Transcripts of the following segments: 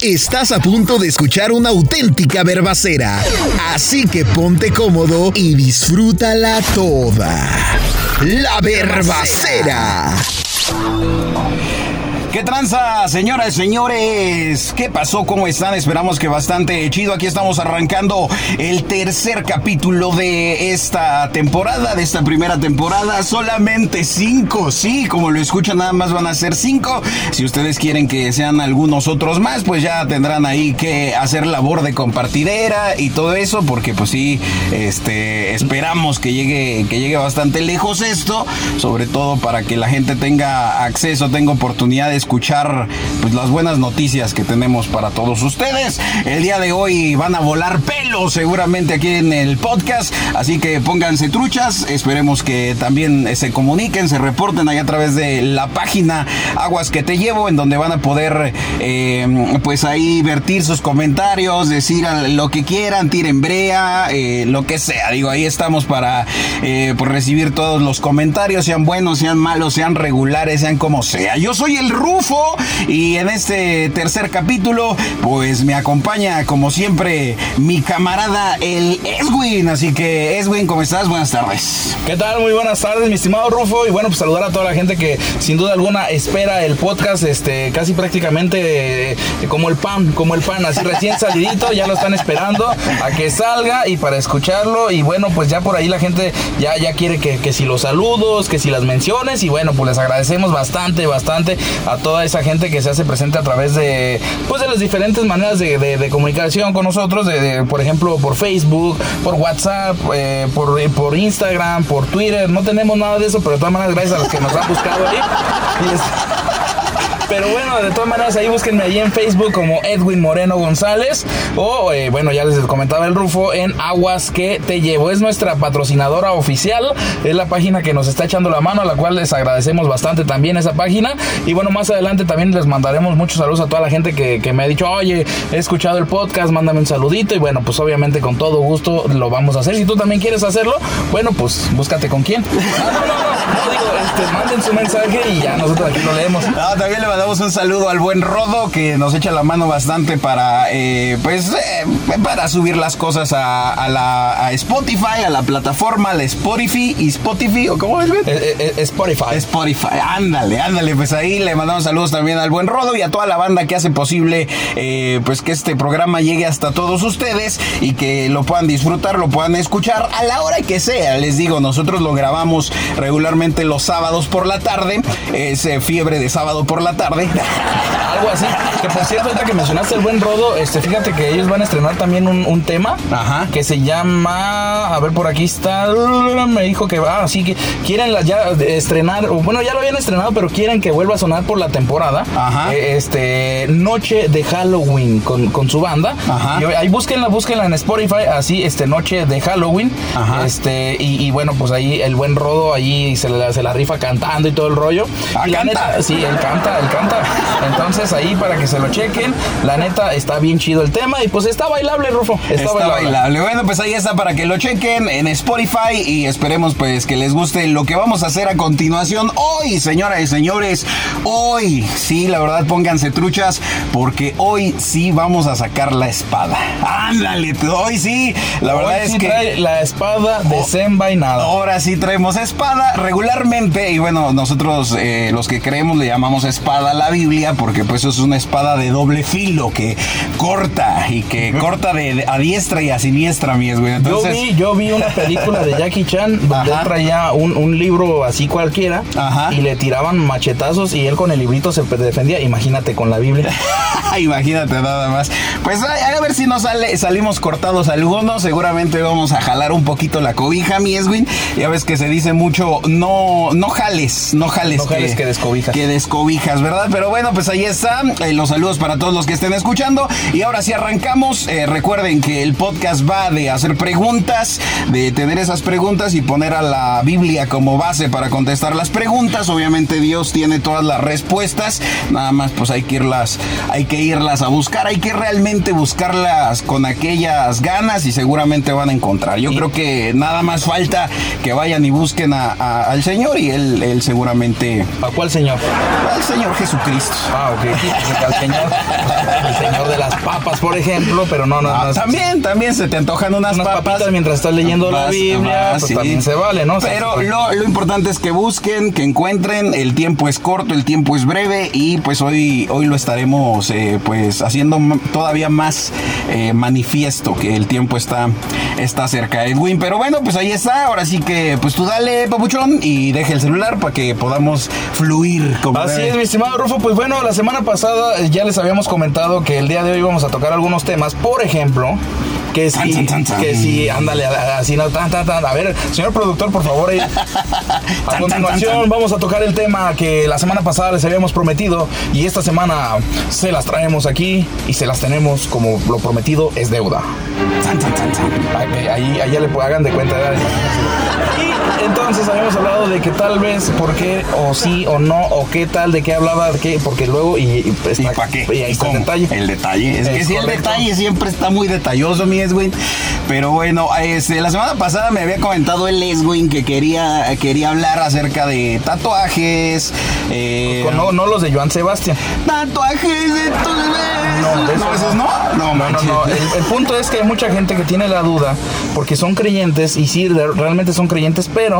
Estás a punto de escuchar una auténtica verbacera, así que ponte cómodo y disfrútala toda. La verbacera. ¿Qué tranza, señoras y señores? ¿Qué pasó? ¿Cómo están? Esperamos que bastante chido. Aquí estamos arrancando el tercer capítulo de esta temporada, de esta primera temporada. Solamente cinco, sí, como lo escuchan, nada más van a ser cinco. Si ustedes quieren que sean algunos otros más, pues ya tendrán ahí que hacer labor de compartidera y todo eso, porque pues sí, este, esperamos que llegue, que llegue bastante lejos esto, sobre todo para que la gente tenga acceso, tenga oportunidades escuchar pues, las buenas noticias que tenemos para todos ustedes. El día de hoy van a volar pelos seguramente aquí en el podcast, así que pónganse truchas, esperemos que también se comuniquen, se reporten ahí a través de la página Aguas que te llevo, en donde van a poder eh, pues ahí vertir sus comentarios, decir lo que quieran, tiren brea, eh, lo que sea. Digo, ahí estamos para eh, pues, recibir todos los comentarios, sean buenos, sean malos, sean regulares, sean como sea. Yo soy el Ru y en este tercer capítulo pues me acompaña como siempre mi camarada el Eswin. Así que Eswin, ¿cómo estás? Buenas tardes. ¿Qué tal? Muy buenas tardes, mi estimado Rufo. Y bueno, pues saludar a toda la gente que sin duda alguna espera el podcast, este, casi prácticamente eh, como el pan, como el pan, así recién salidito, ya lo están esperando a que salga y para escucharlo. Y bueno, pues ya por ahí la gente ya, ya quiere que, que si los saludos, que si las menciones. Y bueno, pues les agradecemos bastante, bastante a toda esa gente que se hace presente a través de, pues de las diferentes maneras de, comunicación con nosotros, de, por ejemplo, por Facebook, por WhatsApp, eh, por, por Instagram, por Twitter. No tenemos nada de eso, pero de todas maneras, gracias a los que nos han buscado ahí. Pero bueno, de todas maneras, ahí búsquenme ahí en Facebook como Edwin Moreno González. O, eh, bueno, ya les comentaba el Rufo en Aguas que te llevo. Es nuestra patrocinadora oficial. Es la página que nos está echando la mano, a la cual les agradecemos bastante también esa página. Y bueno, más adelante también les mandaremos muchos saludos a toda la gente que, me ha dicho, oye, he escuchado el podcast, mándame un saludito. Y bueno, pues obviamente con todo gusto lo vamos a hacer. Si tú también quieres hacerlo, bueno, pues búscate con quién. no, no, no, no, digo, este, manden su mensaje y ya nosotros aquí lo leemos. No, también le damos un saludo al buen Rodo que nos echa la mano bastante para, eh, pues, eh, para subir las cosas a, la Spotify, a la plataforma, a la Spotify y Spotify, ¿o cómo es, eh, Spotify. Spotify, ándale, ándale, pues ahí le mandamos saludos también al buen Rodo y a toda la banda que hace posible, pues, que este programa llegue hasta todos ustedes y que lo puedan disfrutar, lo puedan escuchar a la hora que sea. Les digo, nosotros lo grabamos regularmente los sábados por la tarde, es fiebre de sábado por la tarde Algo así. Que por cierto, ahorita que mencionaste el buen rodo, este, fíjate que ellos van a estrenar también un, tema Ajá. que se llama. A ver, por aquí está. Me dijo que va, ah, así que quieren ya estrenar. Bueno, ya lo habían estrenado, pero quieren que vuelva a sonar por la temporada. Ajá. Eh, este, Noche de Halloween con, su banda. Ajá. Y ahí búsquenla, búsquenla en Spotify, así, este, Noche de Halloween. Ajá. Este, y, bueno, pues ahí el buen rodo ahí se la, se la rifa cantando y todo el rollo. Ah, la Neta, sí, él canta, él canta entonces ahí para que se lo chequen. La neta está bien chido el tema y pues está bailable, Rufo. Está, bailable. Bueno, pues ahí está para que lo chequen en Spotify y esperemos pues que les guste lo que vamos a hacer a continuación hoy, señoras y señores. Hoy, sí, la verdad pónganse truchas porque hoy sí vamos a sacar la espada. Ándale, hoy sí. La verdad es que trae la espada desenvainada. Ahora sí traemos espada regularmente y bueno, nosotros eh, los que creemos le llamamos espada la Biblia porque pues es una espada de doble filo que corta y que corta de, a diestra y a siniestra, mi güey. yo, vi, yo vi una película de Jackie Chan donde él traía un, libro así cualquiera y le tiraban machetazos y él con el librito se defendía. Imagínate con la Biblia. Imagínate nada más. Pues a, ver si nos sale, salimos cortados algunos. Seguramente vamos a jalar un poquito la cobija, mi Eswin. Ya ves que se dice mucho, no, no jales, no jales. No jales que descobijas. Que descobijas, ¿verdad? Pero bueno, pues ahí está. Eh, los saludos para todos los que estén escuchando. Y ahora sí arrancamos. Eh, recuerden que el podcast va de hacer preguntas, de tener esas preguntas y poner a la Biblia como base para contestar las preguntas. Obviamente Dios tiene todas las respuestas. Nada más pues hay que irlas, hay que irlas a buscar, hay que realmente buscarlas con aquellas ganas y seguramente van a encontrar. Yo creo que nada más falta que vayan y busquen a- al Señor y él, él seguramente... ¿A cuál señor? Al Señor Jesucristo. Ah, ok. Al señor, el señor de las papas, por ejemplo, pero no, no, Ah, no es- también, también se te antojan unas, unas papas. papitas mientras estás leyendo la Biblia, vas, pues sí. también se vale, ¿no? Pero pues, lo, lo importante es que busquen, que encuentren. El tiempo es corto, el tiempo es breve y pues hoy, hoy lo estaremos eh, pues haciendo todavía más eh, manifiesto que el tiempo está, está cerca, Edwin. Pero bueno, pues ahí está. Ahora sí que pues tú dale, papuchón, y deje el celular para que podamos fluir. Como Así debe. es, mi estimado Rufo. Pues bueno, la semana pasada eh, ya les habíamos comentado que el día de hoy vamos a tocar algunos temas. Por ejemplo, que si, tan, tan, tan. que si, ándale, así no, tan, tan, tan. A ver, señor productor, por favor. A tan, continuación tan. vamos a tocar el tema que la semana pasada les habíamos prometido y esta semana se las traemos aquí y se las tenemos como lo prometido es deuda. Tan, tan, tan, tan. Ahí, ahí, ahí ya le hagan de cuenta. Entonces habíamos hablado de que tal vez, por qué, o sí, o no, o qué tal, de qué hablaba, de qué, porque luego, y, y, pues, ¿Y está- para qué? Y ahí ¿Y está el detalle. El detalle. Es, que Es sí, el detalle siempre está muy detalloso, mi Eswin. Pero bueno, este, la semana pasada me había comentado el Eswin que quería, quería hablar acerca de tatuajes. eh, No, no los de Joan Sebastián. Tatuajes de tus besos. No, de No, esos esos no. No, No, no, no. El, el punto es que hay mucha gente que tiene la duda porque son creyentes y sí, realmente son creyentes, pero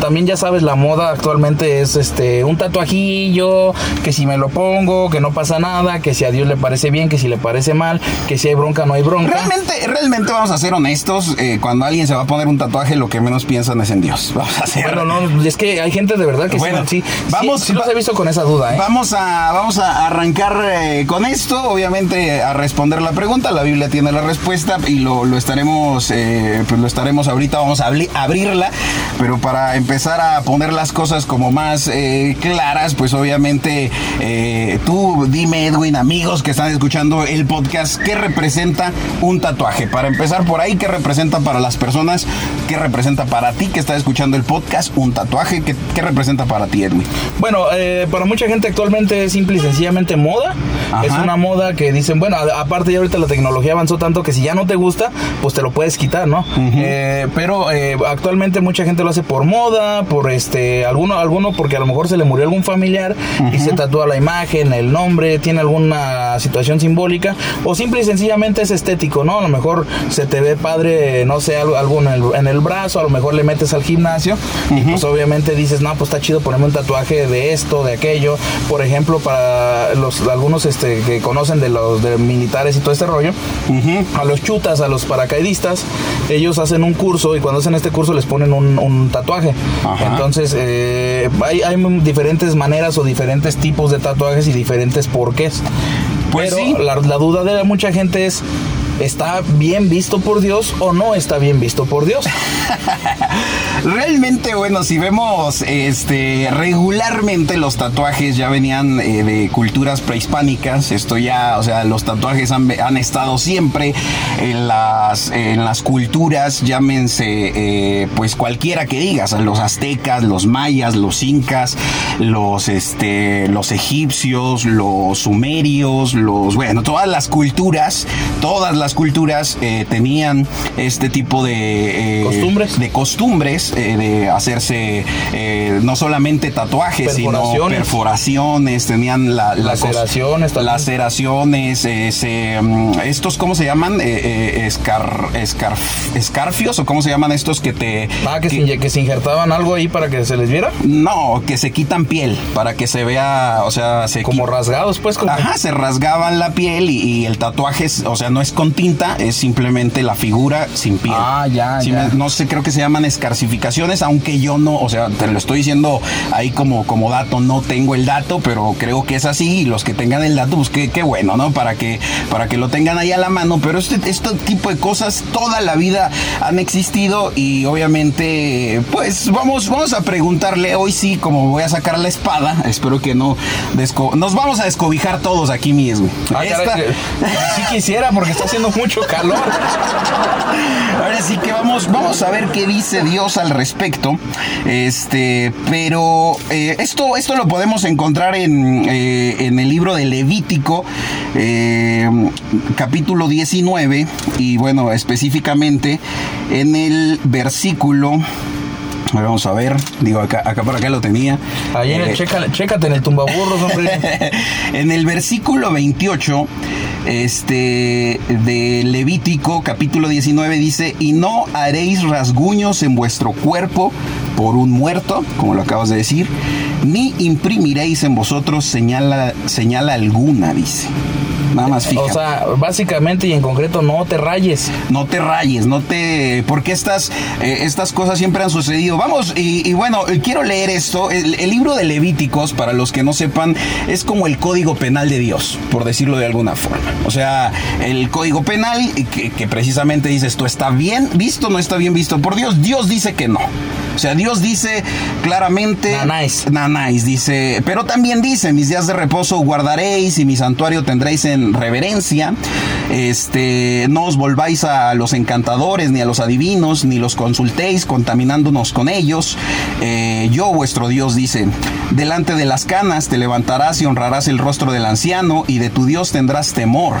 también ya sabes, la moda actualmente es este un tatuajillo, que si me lo pongo, que no pasa nada, que si a Dios le parece bien, que si le parece mal, que si hay bronca, no hay bronca. Realmente, realmente vamos a ser honestos. eh, cuando alguien se va a poner un tatuaje, lo que menos piensan es en Dios. Vamos a ser. Bueno, no, es que hay gente de verdad que Bueno, sí, vamos- sí, sí los he visto con esa duda, ¿eh? Vamos a, vamos a arrancar eh, con esto, obviamente a responder la pregunta. La Biblia tiene la respuesta y lo, lo estaremos, pues lo estaremos ahorita, vamos a abri- abrirla, pero para empezar a poner las cosas como más eh, claras, pues obviamente eh, tú dime, Edwin, amigos que están escuchando el podcast, ¿qué representa un tatuaje? Para empezar por ahí, ¿qué representa para las personas? ¿Qué representa para ti que estás escuchando el podcast un tatuaje? ¿Qué, qué representa para ti, Edwin? Bueno, eh, para mucha gente actualmente es simple y sencillamente moda. Ajá. Es una moda que dicen, bueno, aparte ya ahorita la tecnología avanzó tanto que si ya no te gusta, pues te lo puedes quitar, ¿no? Eh, pero actualmente mucha gente lo hace por moda, por este, alguno, alguno porque a lo mejor se le murió algún familiar y se tatúa la imagen, el nombre, tiene alguna situación simbólica, o simple y sencillamente es estético, ¿no? A lo mejor se te ve padre, no sé, algo, algo en, el, en el brazo, a lo mejor le metes al gimnasio y pues obviamente dices, no, pues está chido ponerme un tatuaje de esto, de aquello. Por ejemplo, para los algunos este, que conocen de los de militares y todo este rollo, a los chutas, a los paracaidistas, ellos hacen un curso y cuando hacen este curso les ponen un, un tatuaje. Ajá. Entonces, eh, hay, hay diferentes maneras o diferentes tipos de tatuajes y diferentes porqués. Pues Pero sí. la, la duda de mucha gente es, ¿está bien visto por Dios o no está bien visto por Dios? Realmente, bueno, si vemos este regularmente los tatuajes ya venían eh, de culturas prehispánicas. Esto ya, o sea, los tatuajes han, han estado siempre en las, en las culturas, llámense eh, pues cualquiera que digas, los aztecas, los mayas, los incas, los este, los egipcios, los sumerios, los bueno, todas las culturas, todas las culturas eh, tenían este tipo de eh, Costumbres. de costumbres eh, de hacerse eh, no solamente tatuajes, sino Perforaciones. tenían la, la Laceraciones eh, se, mm, estos, ¿cómo se llaman? Escar, escarf- escarfios o cómo se llaman estos que te... Ah, que, se, inye- que se injertaban algo ahí para que se les viera. No, que se quitan piel para que se vea, o sea, se Como rasgados, pues. Como, Ajá, se rasgaban la piel y, y el tatuaje, es- o sea, no es con tinta, es simplemente la figura sin piel. Ah, ya, Sí, ya. no sé, creo que se llaman escarcificaciones, aunque yo no, o sea, te lo estoy diciendo ahí como, como dato, no tengo el dato, pero creo que es así y los que tengan el dato, pues qué, qué bueno, ¿no? Para que, para que lo tengan ahí a la mano, pero este, este tipo de cosas toda la vida han existido y obviamente, pues vamos, vamos a preguntarle, hoy sí, como voy a sacar la espada, espero que no, nos vamos a descobijar todos aquí mismo. Ah, Esta- que- sí quisiera porque está haciendo mucho calor. Ahora sí que vamos, vamos a ver qué dice Dios al respecto. Este, pero eh, esto, esto lo podemos encontrar en, eh, en el libro de Levítico, eh, capítulo 19, y bueno, específicamente en el versículo Vamos a ver, digo, acá, acá por acá lo tenía. Ahí en el, Eh, chécate en el tumbaburros, hombre. en el versículo 28 este, de Levítico, capítulo 19, dice, y no haréis rasguños en vuestro cuerpo por un muerto, como lo acabas de decir, ni imprimiréis en vosotros señal, señal alguna, dice. Nada más fija. O sea, básicamente y en concreto, no te rayes. no te rayes, no te... Porque estas, eh, estas cosas siempre han sucedido. Vamos, y, y bueno, quiero leer esto. El, el libro de Levíticos, para los que no sepan, es como el código penal de Dios, por decirlo de alguna forma. O sea, el código penal que, que precisamente dice esto está bien visto, no está bien visto por Dios. Dios dice que no. O sea, Dios dice claramente... Nanáis. Nanáis, dice, pero también dice, mis días de reposo guardaréis y mi santuario tendréis en reverencia. Este, no os volváis a los encantadores, ni a los adivinos, ni los consultéis, contaminándonos con ellos. Eh, yo, vuestro Dios, dice, delante de las canas te levantarás y honrarás el rostro del anciano, y de tu Dios tendrás temor.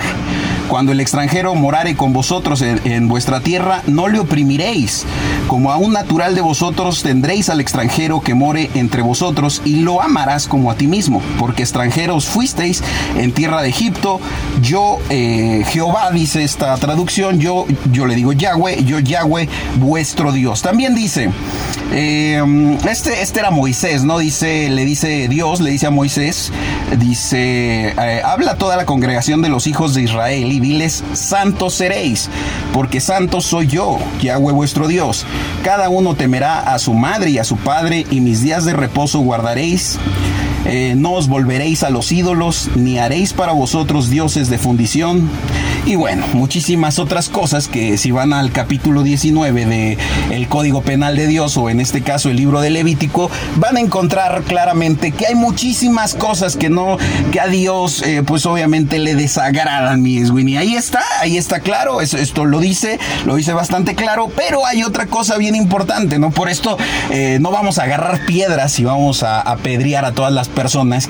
Cuando el extranjero morare con vosotros en, vuestra tierra, no le oprimiréis. Como a un natural de vosotros tendréis al extranjero que more entre vosotros y lo amarás como a ti mismo, porque extranjeros fuisteis en tierra de Egipto. Yo, eh, Jehová, dice esta traducción, yo, yo le digo Yahweh, yo Yahweh, vuestro Dios. También dice, eh, este, este era Moisés, ¿no? Dice, le dice Dios, le dice a Moisés, dice, eh, habla toda la congregación de los hijos de Israel santos seréis, porque santo soy yo, Yahweh vuestro Dios. Cada uno temerá a su madre y a su padre, y mis días de reposo guardaréis. Eh, no os volveréis a los ídolos, ni haréis para vosotros dioses de fundición. Y bueno, muchísimas otras cosas que si van al capítulo 19 de el Código Penal de Dios o en este caso el libro de Levítico, van a encontrar claramente que hay muchísimas cosas que no, que a Dios eh, pues obviamente le desagradan, mi Edwin. Y ahí está, ahí está claro, eso- esto lo dice, lo dice bastante claro, pero hay otra cosa bien importante, ¿no? Por esto eh, no vamos a agarrar piedras y vamos a apedrear a todas las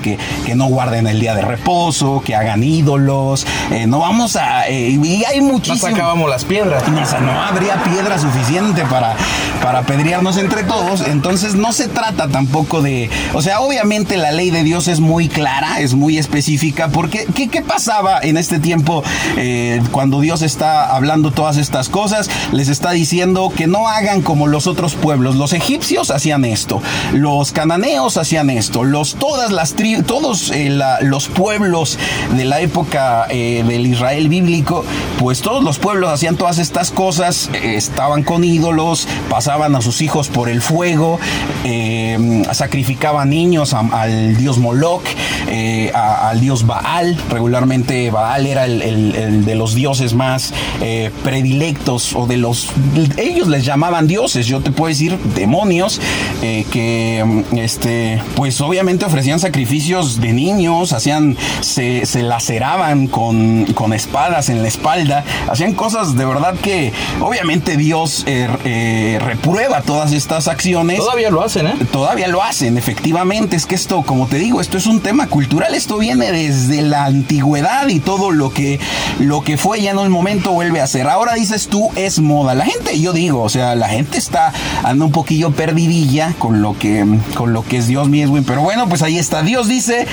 que, que no guarden el día de reposo, que hagan ídolos, eh, no vamos a... eh, y hay No muchísimas... sacábamos las piedras. No, o sea, no habría piedra suficiente para, para apedrearnos entre todos. Entonces no se trata tampoco de... O sea, obviamente la ley de Dios es muy clara, es muy específica. Porque ¿qué, qué pasaba en este tiempo eh, cuando Dios está hablando todas estas cosas? Les está diciendo que no hagan como los otros pueblos. Los egipcios hacían esto. Los cananeos hacían esto. Los, todas las todos eh, los pueblos de la época eh, del Israel bíblico, pues todos los pueblos hacían todas estas cosas, eh, estaban con ídolos, pasaban a sus hijos por el fuego, eh, sacrificaban niños al dios Moloch, al dios Baal. Regularmente Baal era el, de los dioses más predilectos o de los... Ellos les llamaban dioses, yo te puedo decir demonios, que este, pues obviamente ofrecían sacrificios de niños, hacían, se, se laceraban con, con espadas en la espalda, hacían cosas de verdad que obviamente Dios eh, eh, reprueba todas estas acciones. Todavía lo hacen, ¿eh? Todavía lo hacen, efectivamente. Es que esto, como te digo, esto es un tema cultural. Esto viene desde la antigüedad y todo lo que, lo que fue ya en un momento vuelve a ser. Ahora dices tú, es moda. La gente, yo digo, o sea, la gente está anda un poquillo perdidilla con lo que, con lo que es Dios mi Edwin. Pero bueno, pues ahí está. Dios dice,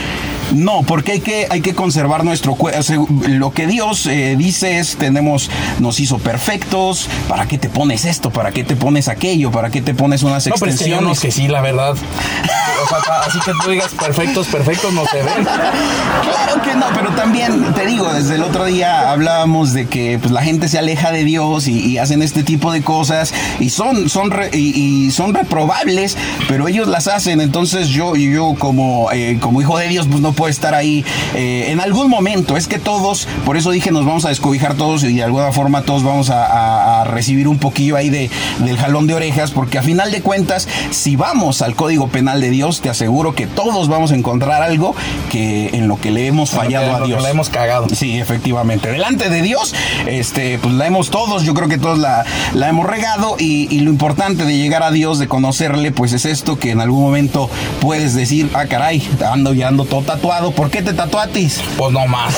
no, porque hay que, hay que conservar nuestro cuerpo. Lo que Dios eh, dice es, tenemos, nos hizo perfectos. ¿Para qué te pones esto? ¿Para qué te pones aquello? ¿Para qué te pones unas No, pero es que hay extensiones? que sí, la verdad. O sea, pa- así que tú digas perfectos, perfectos no se ven. Claro que no, pero también te digo, desde el otro día hablábamos de que pues, la gente se aleja de Dios y, y hacen este tipo de cosas y son, son, re- y, y son reprobables, pero ellos las hacen. Entonces yo, yo como, eh, como hijo de Dios, pues no puede estar ahí eh, en algún momento. Es que todos, por eso dije, nos vamos a descobijar todos y de alguna forma todos vamos a, a recibir un poquillo ahí de, del jalón de orejas, porque a final de cuentas, si vamos al Código Penal de Dios, te aseguro que todos vamos a encontrar algo que en lo que le hemos fallado a Dios. La hemos cagado. Sí, efectivamente. Delante de Dios, este, pues la hemos todos, yo creo que todos la, la hemos regado y, y, lo importante de llegar a Dios, de conocerle, pues es esto que en algún momento puedes decir, ah, caray, ando ya ando todo tatuado. ¿Por qué te tatuatis? Pues no más.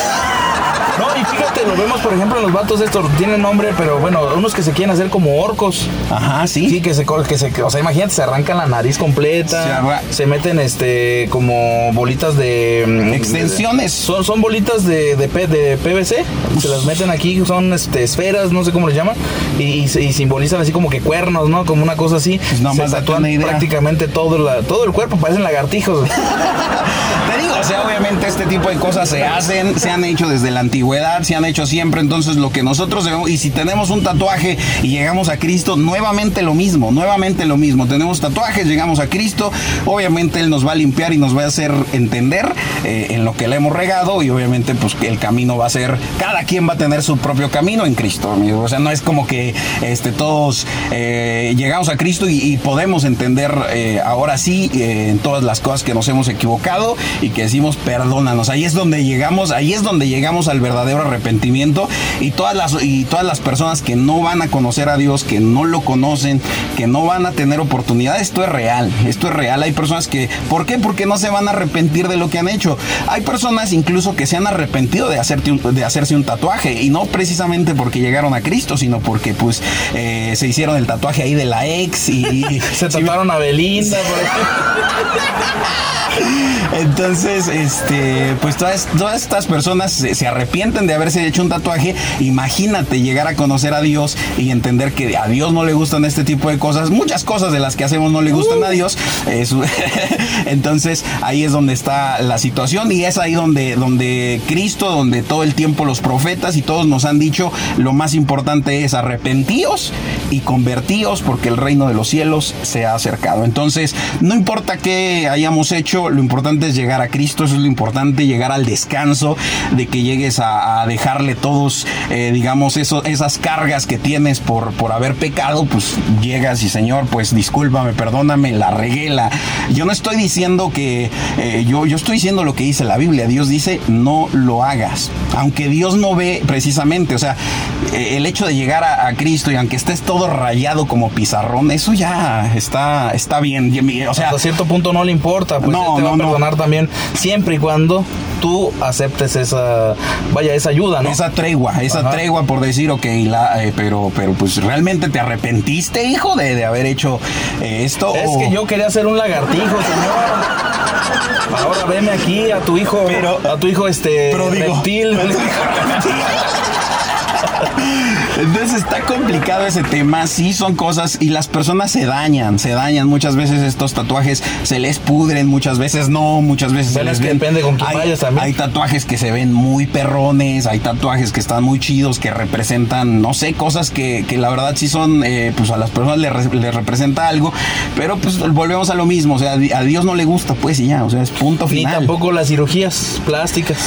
No, y fíjate, lo vemos por ejemplo en los vatos estos, tienen nombre, pero bueno, unos que se quieren hacer como orcos. Aja, sí. Sí, que se, que se, o sea, imagínate, se arrancan la nariz completa, se, se meten este como bolitas de mm, extensiones. Son, son bolitas de, de, de PVC, se las meten aquí, son este, esferas, no sé cómo les llaman, y, y, y, simbolizan así como que cuernos, ¿no? Como una cosa así. Pues no más tatúan prácticamente todo, la, todo el cuerpo, parecen lagartijos. Te digo, sea, obviamente este tipo de cosas se hacen, se han hecho desde la antigüedad, se han hecho siempre, entonces lo que nosotros debemos, y si tenemos un tatuaje y llegamos a Cristo, nuevamente lo mismo, nuevamente lo mismo, tenemos tatuajes, llegamos a Cristo, obviamente Él nos va a limpiar y nos va a hacer entender eh, en lo que le hemos regado y obviamente pues que el camino va a ser, cada quien va a tener su propio camino en Cristo, o sea, no es como que este, todos eh, llegamos a Cristo y, podemos entender eh, ahora sí en todas las cosas que nos hemos equivocado y que decimos perdónanos. Ahí es donde llegamos, ahí es donde llegamos al verdadero arrepentimiento y todas las y todas las personas que no van a conocer a Dios, que no lo conocen, que no van a tener oportunidad, esto es real, esto es real. Hay personas que ¿por qué? Porque no se van a arrepentir de lo que han hecho. Hay personas incluso que se han arrepentido de hacerte un, de hacerse un tatuaje y no precisamente porque llegaron a Cristo, sino porque pues eh, se hicieron el tatuaje ahí de la ex y se tatuaron a Belinda Entonces, este, pues todas, todas estas personas se, se, arrepienten de haberse hecho un tatuaje. Imagínate llegar a conocer a Dios y entender que a Dios no le gustan este tipo de cosas. Muchas cosas de las que hacemos no le gustan a Dios. Es, entonces, ahí es donde está la situación y es ahí donde, donde Cristo, donde todo el tiempo los profetas y todos nos han dicho lo más importante es arrepentíos y convertíos porque el reino de los cielos se ha acercado. Entonces, no importa qué hayamos hecho, lo importante es llegar a Cristo, eso es lo importante, llegar al descanso, de que llegues a, a dejarle todos, eh, digamos, eso, esas cargas que tienes por, por haber pecado, pues llegas y Señor, pues discúlpame, perdóname, la reguela. Yo no estoy diciendo que, eh, yo, yo estoy diciendo lo que dice la Biblia, Dios dice, no lo hagas, aunque Dios no ve precisamente, o sea, eh, el hecho de llegar a, a, Cristo y aunque estés todo rayado como pizarrón, eso ya está, está bien, o sea, hasta cierto punto no le importa, pues no, te va no, a perdonar no. también, siempre y cuando tú aceptes esa, vaya, esa ayuda, ¿no? Esa tregua, esa Ajá. tregua por decir, ok, la, eh, pero, pero pues realmente te arrepentiste, hijo, de, de haber hecho eh, esto. Es o... que yo quería ser un lagartijo, señor. Ahora veme aquí a tu hijo, pero, a tu hijo este prodigo. reptil. Entonces está complicado ese tema, sí son cosas y las personas se dañan, se dañan muchas veces estos tatuajes, se les pudren, muchas veces no, muchas veces se les ven. Depende con quién hay, vayas también. Hay tatuajes que se ven muy perrones, hay tatuajes que están muy chidos, que representan, no sé, cosas que, que la verdad sí son, eh, pues a las personas les, les, representa algo, pero pues volvemos a lo mismo, o sea, a Dios no le gusta, pues y ya, o sea, es punto final. Ni tampoco las cirugías plásticas.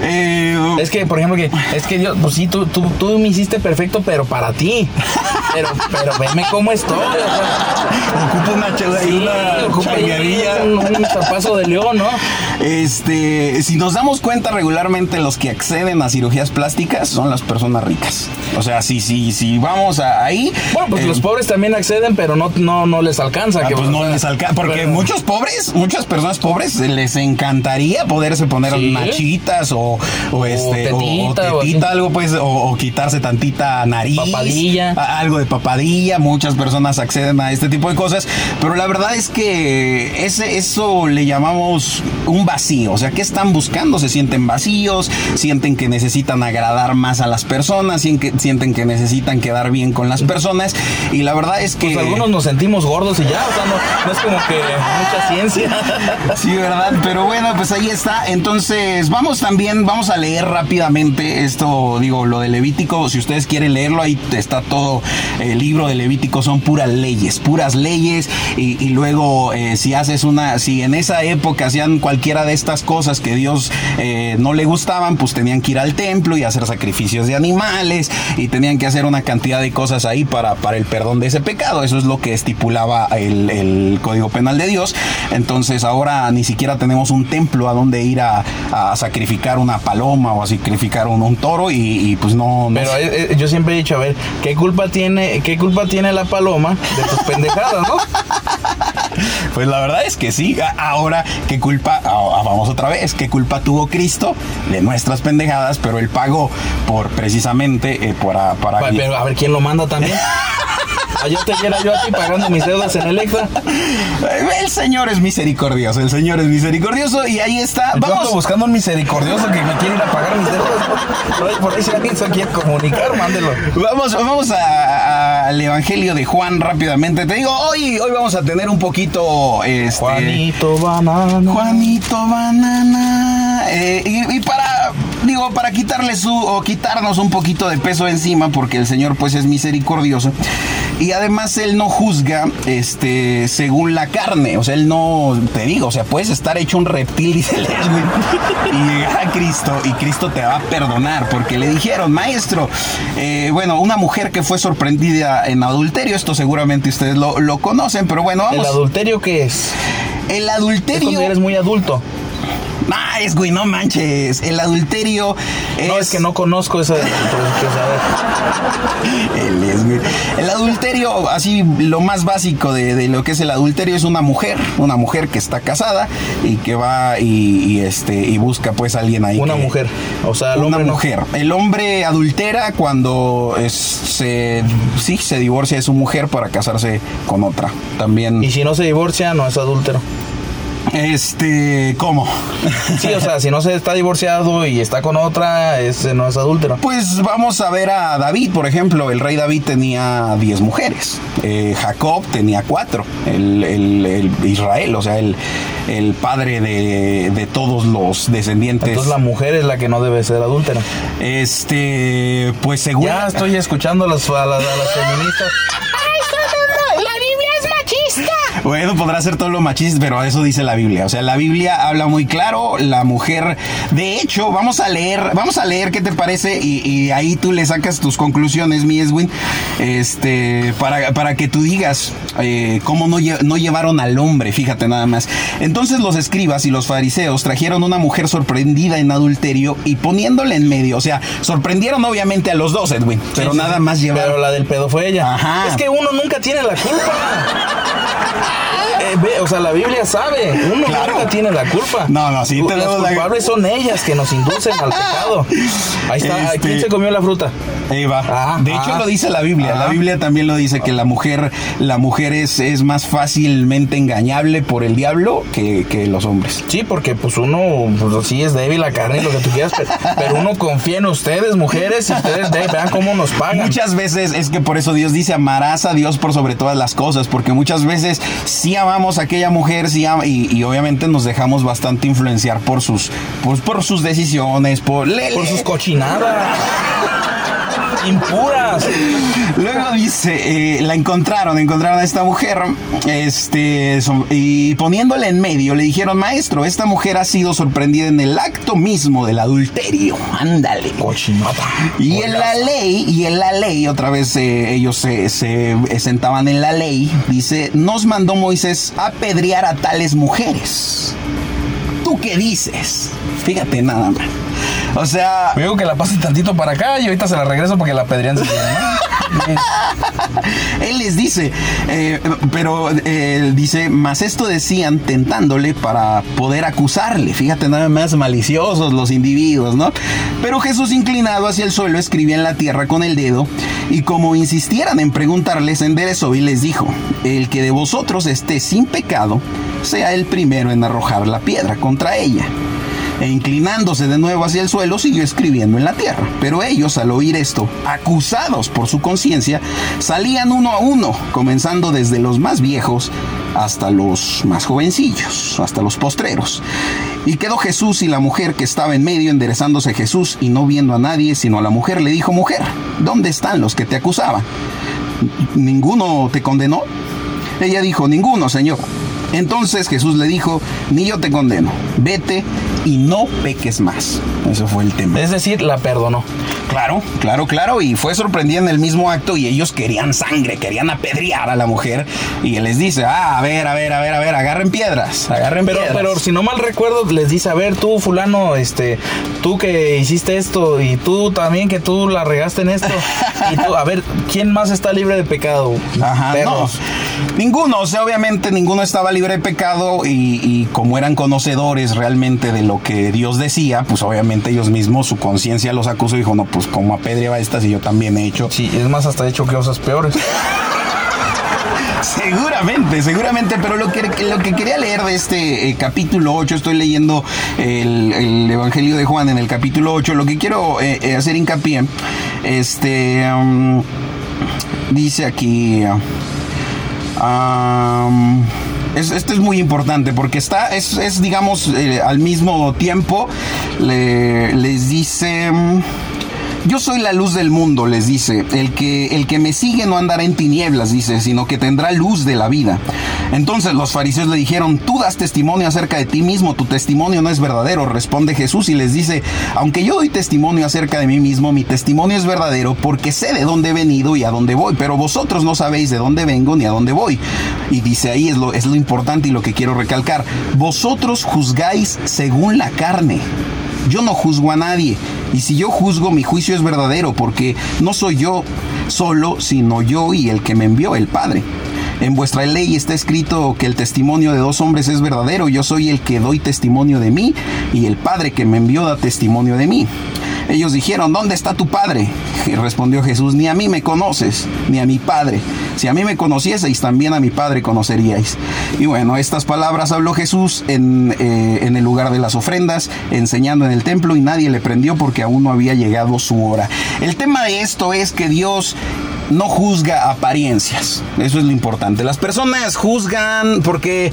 Eh, es que, por ejemplo, que es que Dios, pues sí, tú, tú, tú me hiciste perfecto, pero para ti. Pero, pero veme cómo estoy. Ocupo una chela sí, una. Un, un zapazo de león, ¿no? Este, si nos damos cuenta regularmente, los que acceden a cirugías plásticas son las personas ricas. O sea, si, si, si vamos a, ahí. Bueno, pues eh, los pobres también acceden, pero no, no, no les alcanza. Ah, que, pues no les alcanza. Porque pero, muchos pobres, muchas personas pobres, les encantaría poderse poner ¿sí? machitas o, o, este, o tetita, o, tetita algo pues, o, o, quitarse tantita nariz. Papadilla. Algo de papadilla. Muchas personas acceden a este tipo de cosas. Pero la verdad es que ese, eso le llamamos un vacío. O sea, ¿qué están buscando? Se sienten vacíos, sienten que necesitan agradar más a las personas, sienten que necesitan quedar bien con las personas. Y la verdad es que. Pues algunos nos sentimos gordos y ya, o sea, no, no es como que mucha ciencia. Sí, ¿verdad? Pero bueno, pues ahí está. Entonces, vamos también vamos a leer rápidamente esto, digo, lo de Levítico, si ustedes quieren leerlo, ahí está todo. El libro de Levítico, son puras leyes, puras leyes, y, luego eh, si haces una, si en esa época hacían cualquiera de estas cosas que Dios eh, no le gustaban, pues tenían que ir al templo y hacer sacrificios de animales, y tenían que hacer una cantidad de cosas ahí para, para el perdón de ese pecado, eso es lo que estipulaba el, Código Penal de Dios, entonces ahora ni siquiera tenemos un templo a donde ir a, sacrificar una paloma o a sacrificar un, toro y, pues no, Pero eh, yo siempre he dicho, a ver, ¿qué culpa tiene, qué culpa tiene la paloma de tus pendejadas, no? Pues la verdad es que sí. Ahora, ¿qué culpa? Vamos otra vez. ¿Qué culpa tuvo Cristo de nuestras pendejadas? Pero él pagó por precisamente eh, para, para. Pero a ver quién lo manda también. Yo te quiera yo aquí pagando mis deudas en Electra. El Señor es misericordioso, el Señor es misericordioso y ahí está. Vamos buscando un misericordioso que me quiere ir a pagar mis deudas. Por ahí si alguien se quiere comunicar, mándelo. Vamos, vamos al Evangelio de Juan rápidamente. Te digo, hoy, hoy vamos a tener un poquito. Este, Juanito Banana. Juanito Banana. Eh, y para digo, para quitarle su o quitarnos un poquito de peso encima, porque el Señor pues es misericordioso. Y además Él no juzga este, según la carne. O sea, Él no, te digo, o sea, puedes estar hecho un reptil, dice el y llegar a Cristo y Cristo te va a perdonar, porque le dijeron, maestro, eh, bueno, una mujer que fue sorprendida en adulterio, esto seguramente ustedes lo, lo conocen, pero bueno, vamos. ¿El adulterio qué es? El adulterio. Es eres muy adulto. Es güey, no manches. El adulterio es. No, es que no conozco esa. el, el adulterio, así lo más básico de, lo que es el adulterio es una mujer. Una mujer que está casada y que va y, este y busca pues a alguien ahí. Una mujer. O sea, el una mujer. El hombre adultera cuando es, se, sí, se divorcia de su mujer para casarse con otra. También. Y si no se divorcia, no es adúltero. Este, ¿cómo? Sí, o sea, si no se está divorciado y está con otra, ese no es adúltero. Pues vamos a ver a David, por ejemplo. El rey David tenía 10 mujeres. Eh, Jacob tenía 4. El, Israel, o sea, el, el padre de, todos los descendientes. Entonces la mujer es la que no debe ser adúltera. Este, pues según. Ya estoy escuchando a las, a las feministas. Bueno, podrá ser todo lo machista, pero eso dice la Biblia. O sea, la Biblia habla muy claro, la mujer. De hecho, vamos a leer, vamos a leer qué te parece y, ahí tú le sacas tus conclusiones, mi Eswin, este, para, para que tú digas eh, cómo no, no llevaron al hombre, fíjate nada más. Entonces los escribas y los fariseos trajeron una mujer sorprendida en adulterio y poniéndole en medio. O sea, sorprendieron obviamente a los dos, Edwin, pero nada más llevaron. Pero la del pedo fue ella. Ajá. Es que uno nunca tiene la culpa. Eh, o sea, la Biblia sabe, uno claro. tiene la culpa. No, no, sí, te Las culpables son ellas que nos inducen al pecado. Ahí está, ¿quién este, se comió la fruta? Eva. Ah, de hecho, ah. lo dice la Biblia. La ah. Biblia también lo dice que la mujer, la mujer es, es más fácilmente engañable por el diablo que, que los hombres. Sí, porque pues uno, pues sí es débil la carne, lo que tú quieras, pero, uno confía en ustedes, mujeres, y ustedes vean cómo nos pagan. Muchas veces es que por eso Dios dice amarás a Dios por sobre todas las cosas, porque muchas veces sí amamos a aquella mujer, sí y, obviamente nos dejamos bastante influenciar por sus, por, por sus decisiones, por, por sus cochinadas impuras. Luego dice, eh, la encontraron, encontraron a esta mujer, este, y poniéndole en medio, le dijeron, maestro, esta mujer ha sido sorprendida en el acto mismo del adulterio. Ándale. Cochinota. Y en la ley, y en la ley, otra vez eh, ellos se, se sentaban en la ley, dice, nos mandó Moisés apedrear a tales mujeres. ¿Tú qué dices? Fíjate nada más. O sea. Me digo que la pase tantito para acá y ahorita se la regreso porque la pedrían Él les dice, eh, pero él dice, más esto decían tentándole para poder acusarle. Fíjate, nada más maliciosos los individuos, ¿no? Pero Jesús, inclinado hacia el suelo, escribía en la tierra con el dedo y como insistieran en preguntarles, enderezó y les dijo: El que de vosotros esté sin pecado, sea el primero en arrojar la piedra contra ella. E inclinándose de nuevo hacia el suelo siguió escribiendo en la tierra. Pero ellos al oír esto, acusados por su conciencia, salían uno a uno, comenzando desde los más viejos hasta los más jovencillos, hasta los postreros. Y quedó Jesús y la mujer que estaba en medio enderezándose Jesús y no viendo a nadie, sino a la mujer le dijo, mujer, ¿dónde están los que te acusaban? ¿Ninguno te condenó? Ella dijo, ninguno, Señor. Entonces Jesús le dijo, ni yo te condeno, vete y no peques más. Eso fue el tema. Es decir, la perdonó. Claro, claro, claro. Y fue sorprendida en el mismo acto y ellos querían sangre, querían apedrear a la mujer. Y él les dice, ah, a ver, a ver, a ver, a ver, agarren piedras, agarren pero, piedras. Pero si no mal recuerdo, les dice, a ver, tú fulano, este, tú que hiciste esto y tú también que tú la regaste en esto. y tú, a ver, ¿quién más está libre de pecado? Ajá, no. Ninguno, o sea, obviamente ninguno estaba libre de pecado y, y como eran conocedores realmente de lo que Dios decía, pues obviamente ellos mismos, su conciencia los acusó y dijo, no, pues como apedreaba estas y yo también he hecho. Sí, es más, hasta he hecho cosas peores. Seguramente, seguramente, pero lo que, lo que quería leer de este eh, capítulo 8, estoy leyendo el, el, Evangelio de Juan en el capítulo 8, lo que quiero eh, eh, hacer hincapié, este, um, dice aquí... Um, es, esto es muy importante porque está, es, es digamos, eh, al mismo tiempo, le, les dice... Yo soy la luz del mundo, les dice. El que, el que me sigue no andará en tinieblas, dice, sino que tendrá luz de la vida. Entonces los fariseos le dijeron, tú das testimonio acerca de ti mismo, tu testimonio no es verdadero. Responde Jesús y les dice, aunque yo doy testimonio acerca de mí mismo, mi testimonio es verdadero porque sé de dónde he venido y a dónde voy, pero vosotros no sabéis de dónde vengo ni a dónde voy. Y dice ahí es lo, es lo importante y lo que quiero recalcar. Vosotros juzgáis según la carne. Yo no juzgo a nadie. Y si yo juzgo, mi juicio es verdadero, porque no soy yo solo, sino yo y el que me envió, el Padre. En vuestra ley está escrito que el testimonio de dos hombres es verdadero. Yo soy el que doy testimonio de mí y el Padre que me envió da testimonio de mí. Ellos dijeron, ¿dónde está tu Padre? Y respondió Jesús, ni a mí me conoces, ni a mi Padre. Si a mí me conocieseis, también a mi Padre conoceríais. Y bueno, estas palabras habló Jesús en, eh, en el lugar de las ofrendas, enseñando en el templo, y nadie le prendió porque aún no había llegado su hora. El tema de esto es que Dios no juzga apariencias. Eso es lo importante. Las personas juzgan porque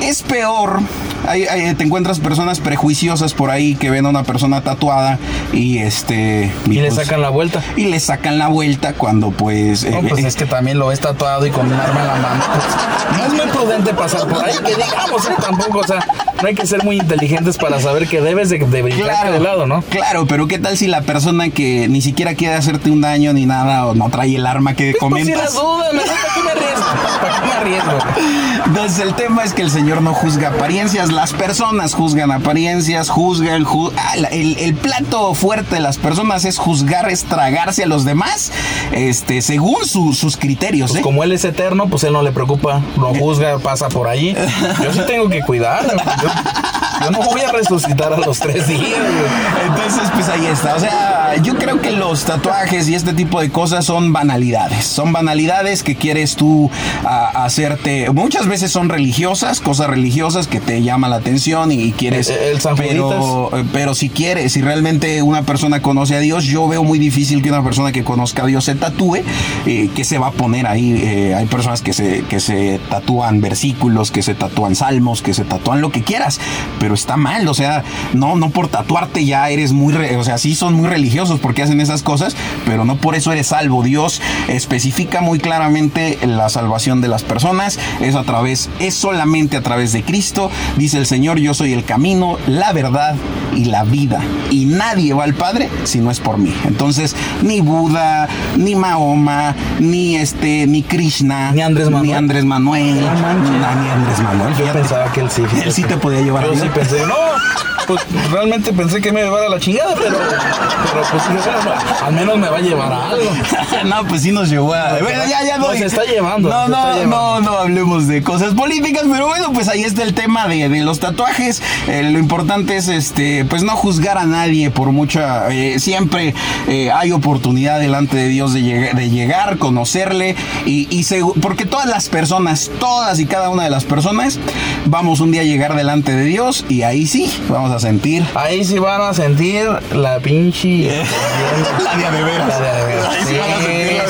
es peor. Hay, te encuentras personas prejuiciosas por ahí que ven a una persona tatuada y este y, y le pues, sacan la vuelta y le sacan la vuelta cuando pues, no, eh, pues eh, es que también lo es tatuado y con un arma en la mano pues, no es muy prudente pasar por ahí que digamos ¿eh? tampoco o sea no hay que ser muy inteligentes para saber que debes de, de claro, de lado no claro pero qué tal si la persona que ni siquiera quiere hacerte un daño ni nada o no trae el arma que pues, comentas pues si la duda ¿para qué me arriesgo? ¿para qué me arriesgo? entonces el tema es que el señor no juzga apariencias las personas juzgan apariencias, juzgan, ju ah, el, el, plato fuerte de las personas es juzgar, es tragarse a los demás, este, según su, sus criterios. Pues ¿eh? Como él es eterno, pues él no le preocupa, no juzga, pasa por ahí. Yo sí tengo que cuidar. Yo, yo no voy a resucitar a los tres días. Entonces, pues ahí está. O sea, yo creo que los tatuajes y este tipo de cosas son banalidades. Son banalidades que quieres tú a, hacerte. Muchas veces son religiosas, cosas religiosas que te llaman la atención y quieres. El, el pero, pero si quieres, si realmente una persona conoce a Dios, yo veo muy difícil que una persona que conozca a Dios se tatúe. Eh, ¿Qué se va a poner ahí? Eh, hay personas que se, que se tatúan versículos, que se tatúan salmos, que se tatúan lo que quieras, pero está mal. O sea, no, no por tatuarte ya eres muy. Re, o sea, sí son muy religiosos porque hacen esas cosas, pero no por eso eres salvo. Dios especifica muy claramente la salvación de las personas. Es a través, es solamente a través de Cristo. Dice el Señor, yo soy el camino, la verdad y la vida. Y nadie va al Padre si no es por mí. Entonces, ni Buda, ni Mahoma, ni este, ni Krishna, ni Andrés Manuel, ni Andrés Manuel, no ni Andrés Manuel. Yo pensaba que él sí. Él sí te podía llevar. Yo sí pensé, no, pues realmente pensé que me iba a llevar a la chingada, pero, pero pues al menos me va a llevar a algo. no, pues sí nos llevó a. Bueno, ya, ya no. Nos está llevando. No, no, está llevando. no, no hablemos de cosas políticas, pero bueno, pues ahí está el tema de, de los tatuajes. Eh, lo importante es este, pues no juzgar a nadie por mucha. Eh, siempre eh, hay oportunidad delante de Dios de, lleg de llegar, conocerle y, y porque todas las personas, todas y cada una de las personas, vamos un día a llegar delante de Dios y ahí sí, vamos a sentir. Ahí sí van a sentir la pinche. la de de veras. La de veras. Ahí sí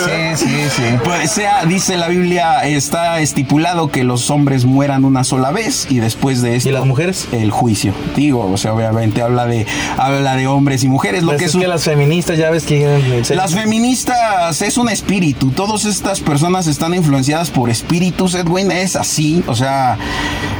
Sí, sí, sí. Pues sea, dice la Biblia, está estipulado que los hombres mueran una sola vez y después de esto. ¿Y las mujeres? El juicio. Digo, o sea, obviamente habla de, habla de hombres y mujeres. Lo Pues que es que las feministas ya ves que. Las feministas es un espíritu. Todas estas personas están influenciadas por espíritus, Edwin. Es así. O sea,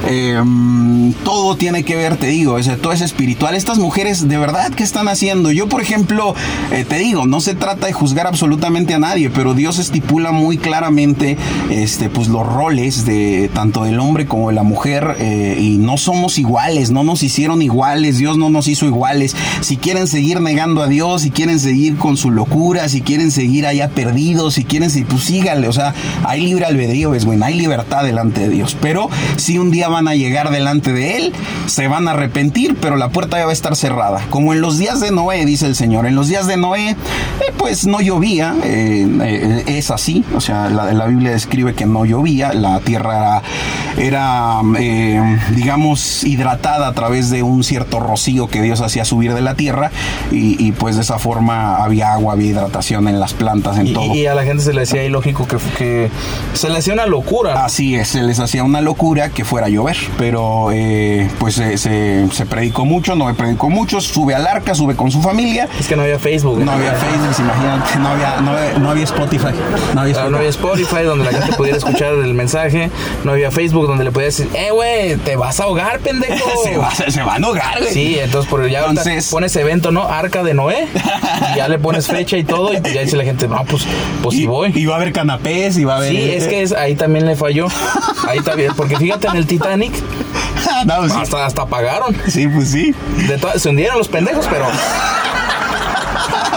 em, todo tiene que ver, te digo. O sea, todo es espiritual. Estas mujeres, de verdad, ¿qué están haciendo? Yo, por ejemplo, eh, te digo, no se trata de juzgar absolutamente a nadie, pero Dios estipula muy claramente este, pues, los roles de tanto del hombre como de la mujer. eh, y no somos iguales, no nos hicieron iguales. Dios no nos hizo iguales. Si quieren seguir negando a Dios, si quieren seguir con su locura, si quieren seguir allá perdidos, si quieren, pues síganle. O sea, hay libre albedrío, es bueno, hay libertad delante de Dios. Pero si un día van a llegar delante de Él, se van a arrepentir, pero la puerta ya va a estar cerrada. Como en los días de Noé, dice el Señor. En los días de Noé, eh, pues no llovía, eh, eh, es así. O sea, la, la Biblia describe que no llovía, la tierra era, eh, digamos, hidratada a través de un cierto rocío que Dios hacía subir de la tierra y, y, pues de esa forma había agua, había hidratación en las plantas, en Y, todo. y a la gente se le hacía ilógico que, que se le hacía una locura. Así es, se les hacía una locura que fuera a llover, pero eh, pues se, se, se predicó mucho, no predicó mucho, sube al arca, sube con su familia. Es que no había Facebook. No había Facebook, imagínate, no había, no había, no había Spotify. No había no había Spotify donde la gente pudiera escuchar el mensaje. No había Facebook donde le podías decir, eh, güey, te vas a ahogar, pendejo. se, va, se, se va a ahogar, güey. Sí, entonces por ya ahorita Entonces- pones evento, ¿no? Arca de Noé. Y ya le pones fecha y todo. Y ya dice la gente, no, pues, pues sí voy. y va a haber canapés y va a haber. Sí, es que es- ahí también le falló. Ahí también, porque fíjate en el Titanic, No, sí. hasta, hasta pagaron. Sí, pues sí. De se hundieron los pendejos, pero.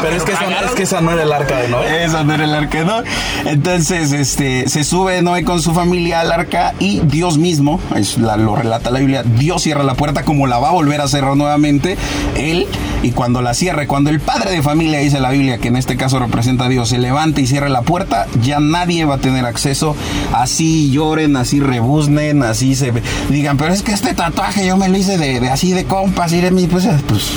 Pero es que, esa, es que esa no era el arca de Noé. Eso no era el arca, ¿no? Entonces, este, se sube Noé con su familia al arca y Dios mismo, es la- lo relata la Biblia, Dios cierra la puerta como la va a volver a cerrar nuevamente él y cuando la cierre, cuando el padre de familia dice la Biblia que en este caso representa a Dios, se levante y cierre la puerta, ya nadie va a tener acceso. Así lloren, así rebuznen, así se digan, pero es que este tatuaje yo me lo hice de, de así de compas y de mi, pues, pues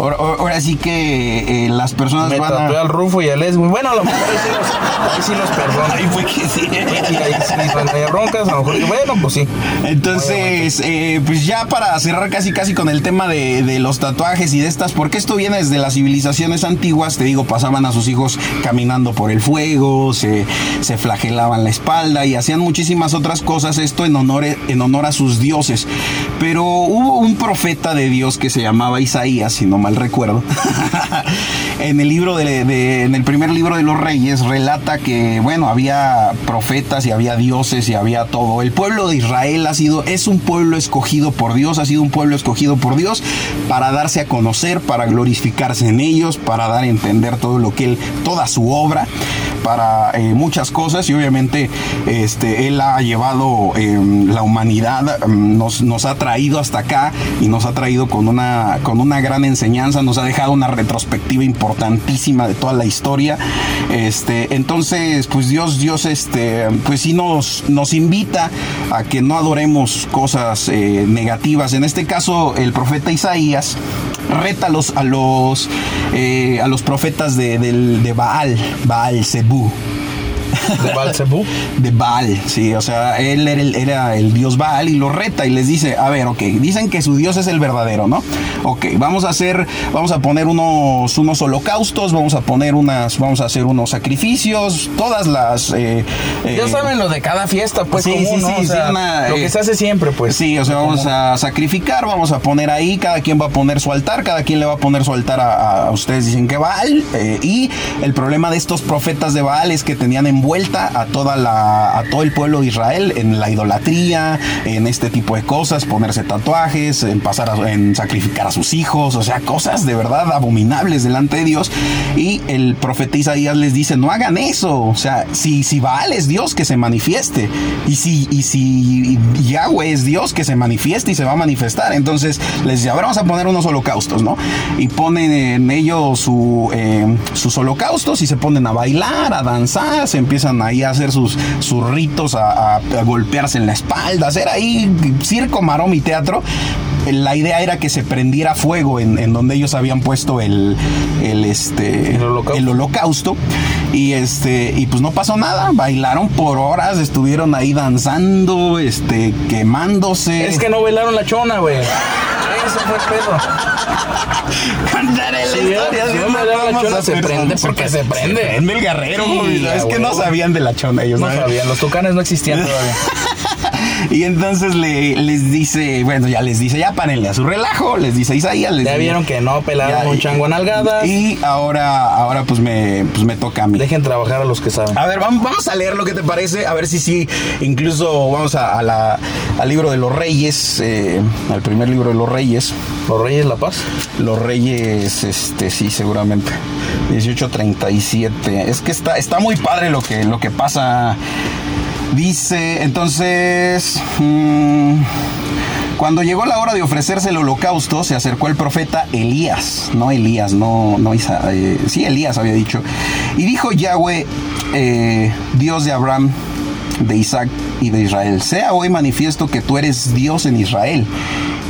ahora, ahora sí que eh, las personas Me van tatué a al Rufo y al Eswin. Bueno, a lo mejor ahí sí los, ahí sí los perdono. Ahí fue que sí. Y ahí sí, hay broncas, a lo mejor, bueno, pues sí. Entonces, eh, pues ya para cerrar casi casi con el tema de, de los tatuajes y de estas, porque esto viene desde las civilizaciones antiguas, te digo, pasaban a sus hijos caminando por el fuego, se, se flagelaban la espalda y hacían muchísimas otras cosas, esto en honor, en honor a sus dioses. Pero hubo un profeta de Dios que se llamaba Isaías, si no mal recuerdo, en el libro de, de- en el primer libro de los reyes relata que, bueno, había profetas y había dioses y había todo. El pueblo de Israel ha sido, es un pueblo escogido por Dios, ha sido un pueblo escogido por Dios para darse a conocer, para glorificarse en ellos, para dar a entender todo lo que él, toda su obra, para eh, muchas cosas y obviamente este, él ha llevado eh, la humanidad, mm, nos, nos ha traído hasta acá y nos ha traído con una, con una gran enseñanza, nos ha dejado una retrospectiva importantísima de toda la historia. Este, entonces, pues Dios, Dios, este, pues sí nos, nos invita a que no adoremos cosas eh, negativas. En este caso, el profeta Isaías reta a los, a los, eh, a los profetas de, del- de Baal, Baal Zebú De Balcebú. de Baal, sí, o sea, él era el, era el dios Baal y lo reta y les dice, a ver, ok, dicen que su dios es el verdadero, ¿no? Ok, vamos a hacer, vamos a poner unos, unos holocaustos, vamos a poner unas, vamos a hacer unos sacrificios, todas las... eh, Ya eh, saben lo de cada fiesta, pues, Sí, común, sí, ¿no? sí, O sea, sí, una, lo eh, que se hace siempre, pues. Sí, o sea, vamos a sacrificar, vamos a poner ahí, cada quien va a poner su altar, cada quien le va a poner su altar a, a- ustedes dicen que Baal, eh, y el problema de estos profetas de Baal es que tenían envuelta a toda la, a todo el pueblo de Israel en la idolatría, en este tipo de cosas, ponerse tatuajes, en pasar a- en sacrificar a sus hijos, o sea, cosas de verdad abominables delante de Dios. Y el profeta Isaías les dice, no hagan eso, o sea, si, si Baal es Dios, que se manifieste, y si, y si Yahweh es Dios, que se manifieste y se va a manifestar. Entonces les dice, a ver, vamos a poner unos holocaustos, ¿no? Y ponen en ellos su, eh, sus holocaustos y se ponen a bailar, a danzar, se empiezan ahí a hacer sus, sus ritos, a, golpearse en la espalda, hacer ahí circo, maroma y teatro. La idea era que se prendiera fuego en, en donde ellos habían puesto el, el, este, El holocausto. el holocausto. Y este, y pues no pasó nada. Bailaron por horas, estuvieron ahí danzando, este, quemándose. Es que no bailaron la chona, güey. Eso fue pedo. Contaré la historia de no la chona, se prende porque se prende. prende el guerrero. Sí, es que no sabían de la chona ellos. No sabían, los tucanes no existían todavía. Y entonces le, les dice, bueno, ya les dice, ya párenle a su relajo, les dice Isaías. Les Ya vieron que no pelaron ya, un chango en algadas. Y ahora, ahora pues me, pues me toca a mí. Dejen trabajar a los que saben. A ver, vamos, vamos a leer lo que te parece, a ver si sí, incluso vamos a, a la, al libro de los reyes, eh, al primer libro de los reyes. Los Reyes La Paz. Los Reyes, este, sí, seguramente. 1837. Es que está, está muy padre lo que, lo que pasa. Dice, entonces. mm, cuando llegó la hora de ofrecerse el holocausto, se acercó el profeta Elías. No Elías, no, no Isa, eh, sí, Elías había dicho. Y dijo Yahweh, eh, Dios de Abraham, de Isaac y de Israel. Sea hoy manifiesto que tú eres Dios en Israel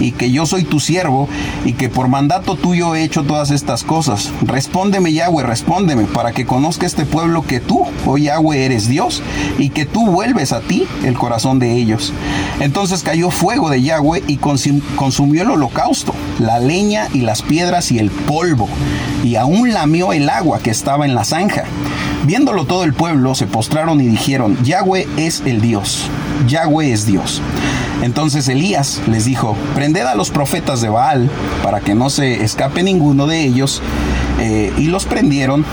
y que yo soy tu siervo y que por mandato tuyo he hecho todas estas cosas. Respóndeme Yahweh, respóndeme para que conozca este pueblo que tú, oh Yahweh, eres Dios y que tú vuelves a ti el corazón de ellos. Entonces cayó fuego de Yahweh y consum- consumió el holocausto, la leña y las piedras y el polvo y aún lamió el agua que estaba en la zanja. Viéndolo todo el pueblo, se postraron y dijeron, Yahweh es el Dios, Yahweh es Dios. Entonces Elías les dijo, prended a los profetas de Baal para que no se escape ninguno de ellos. Eh, y los prendieron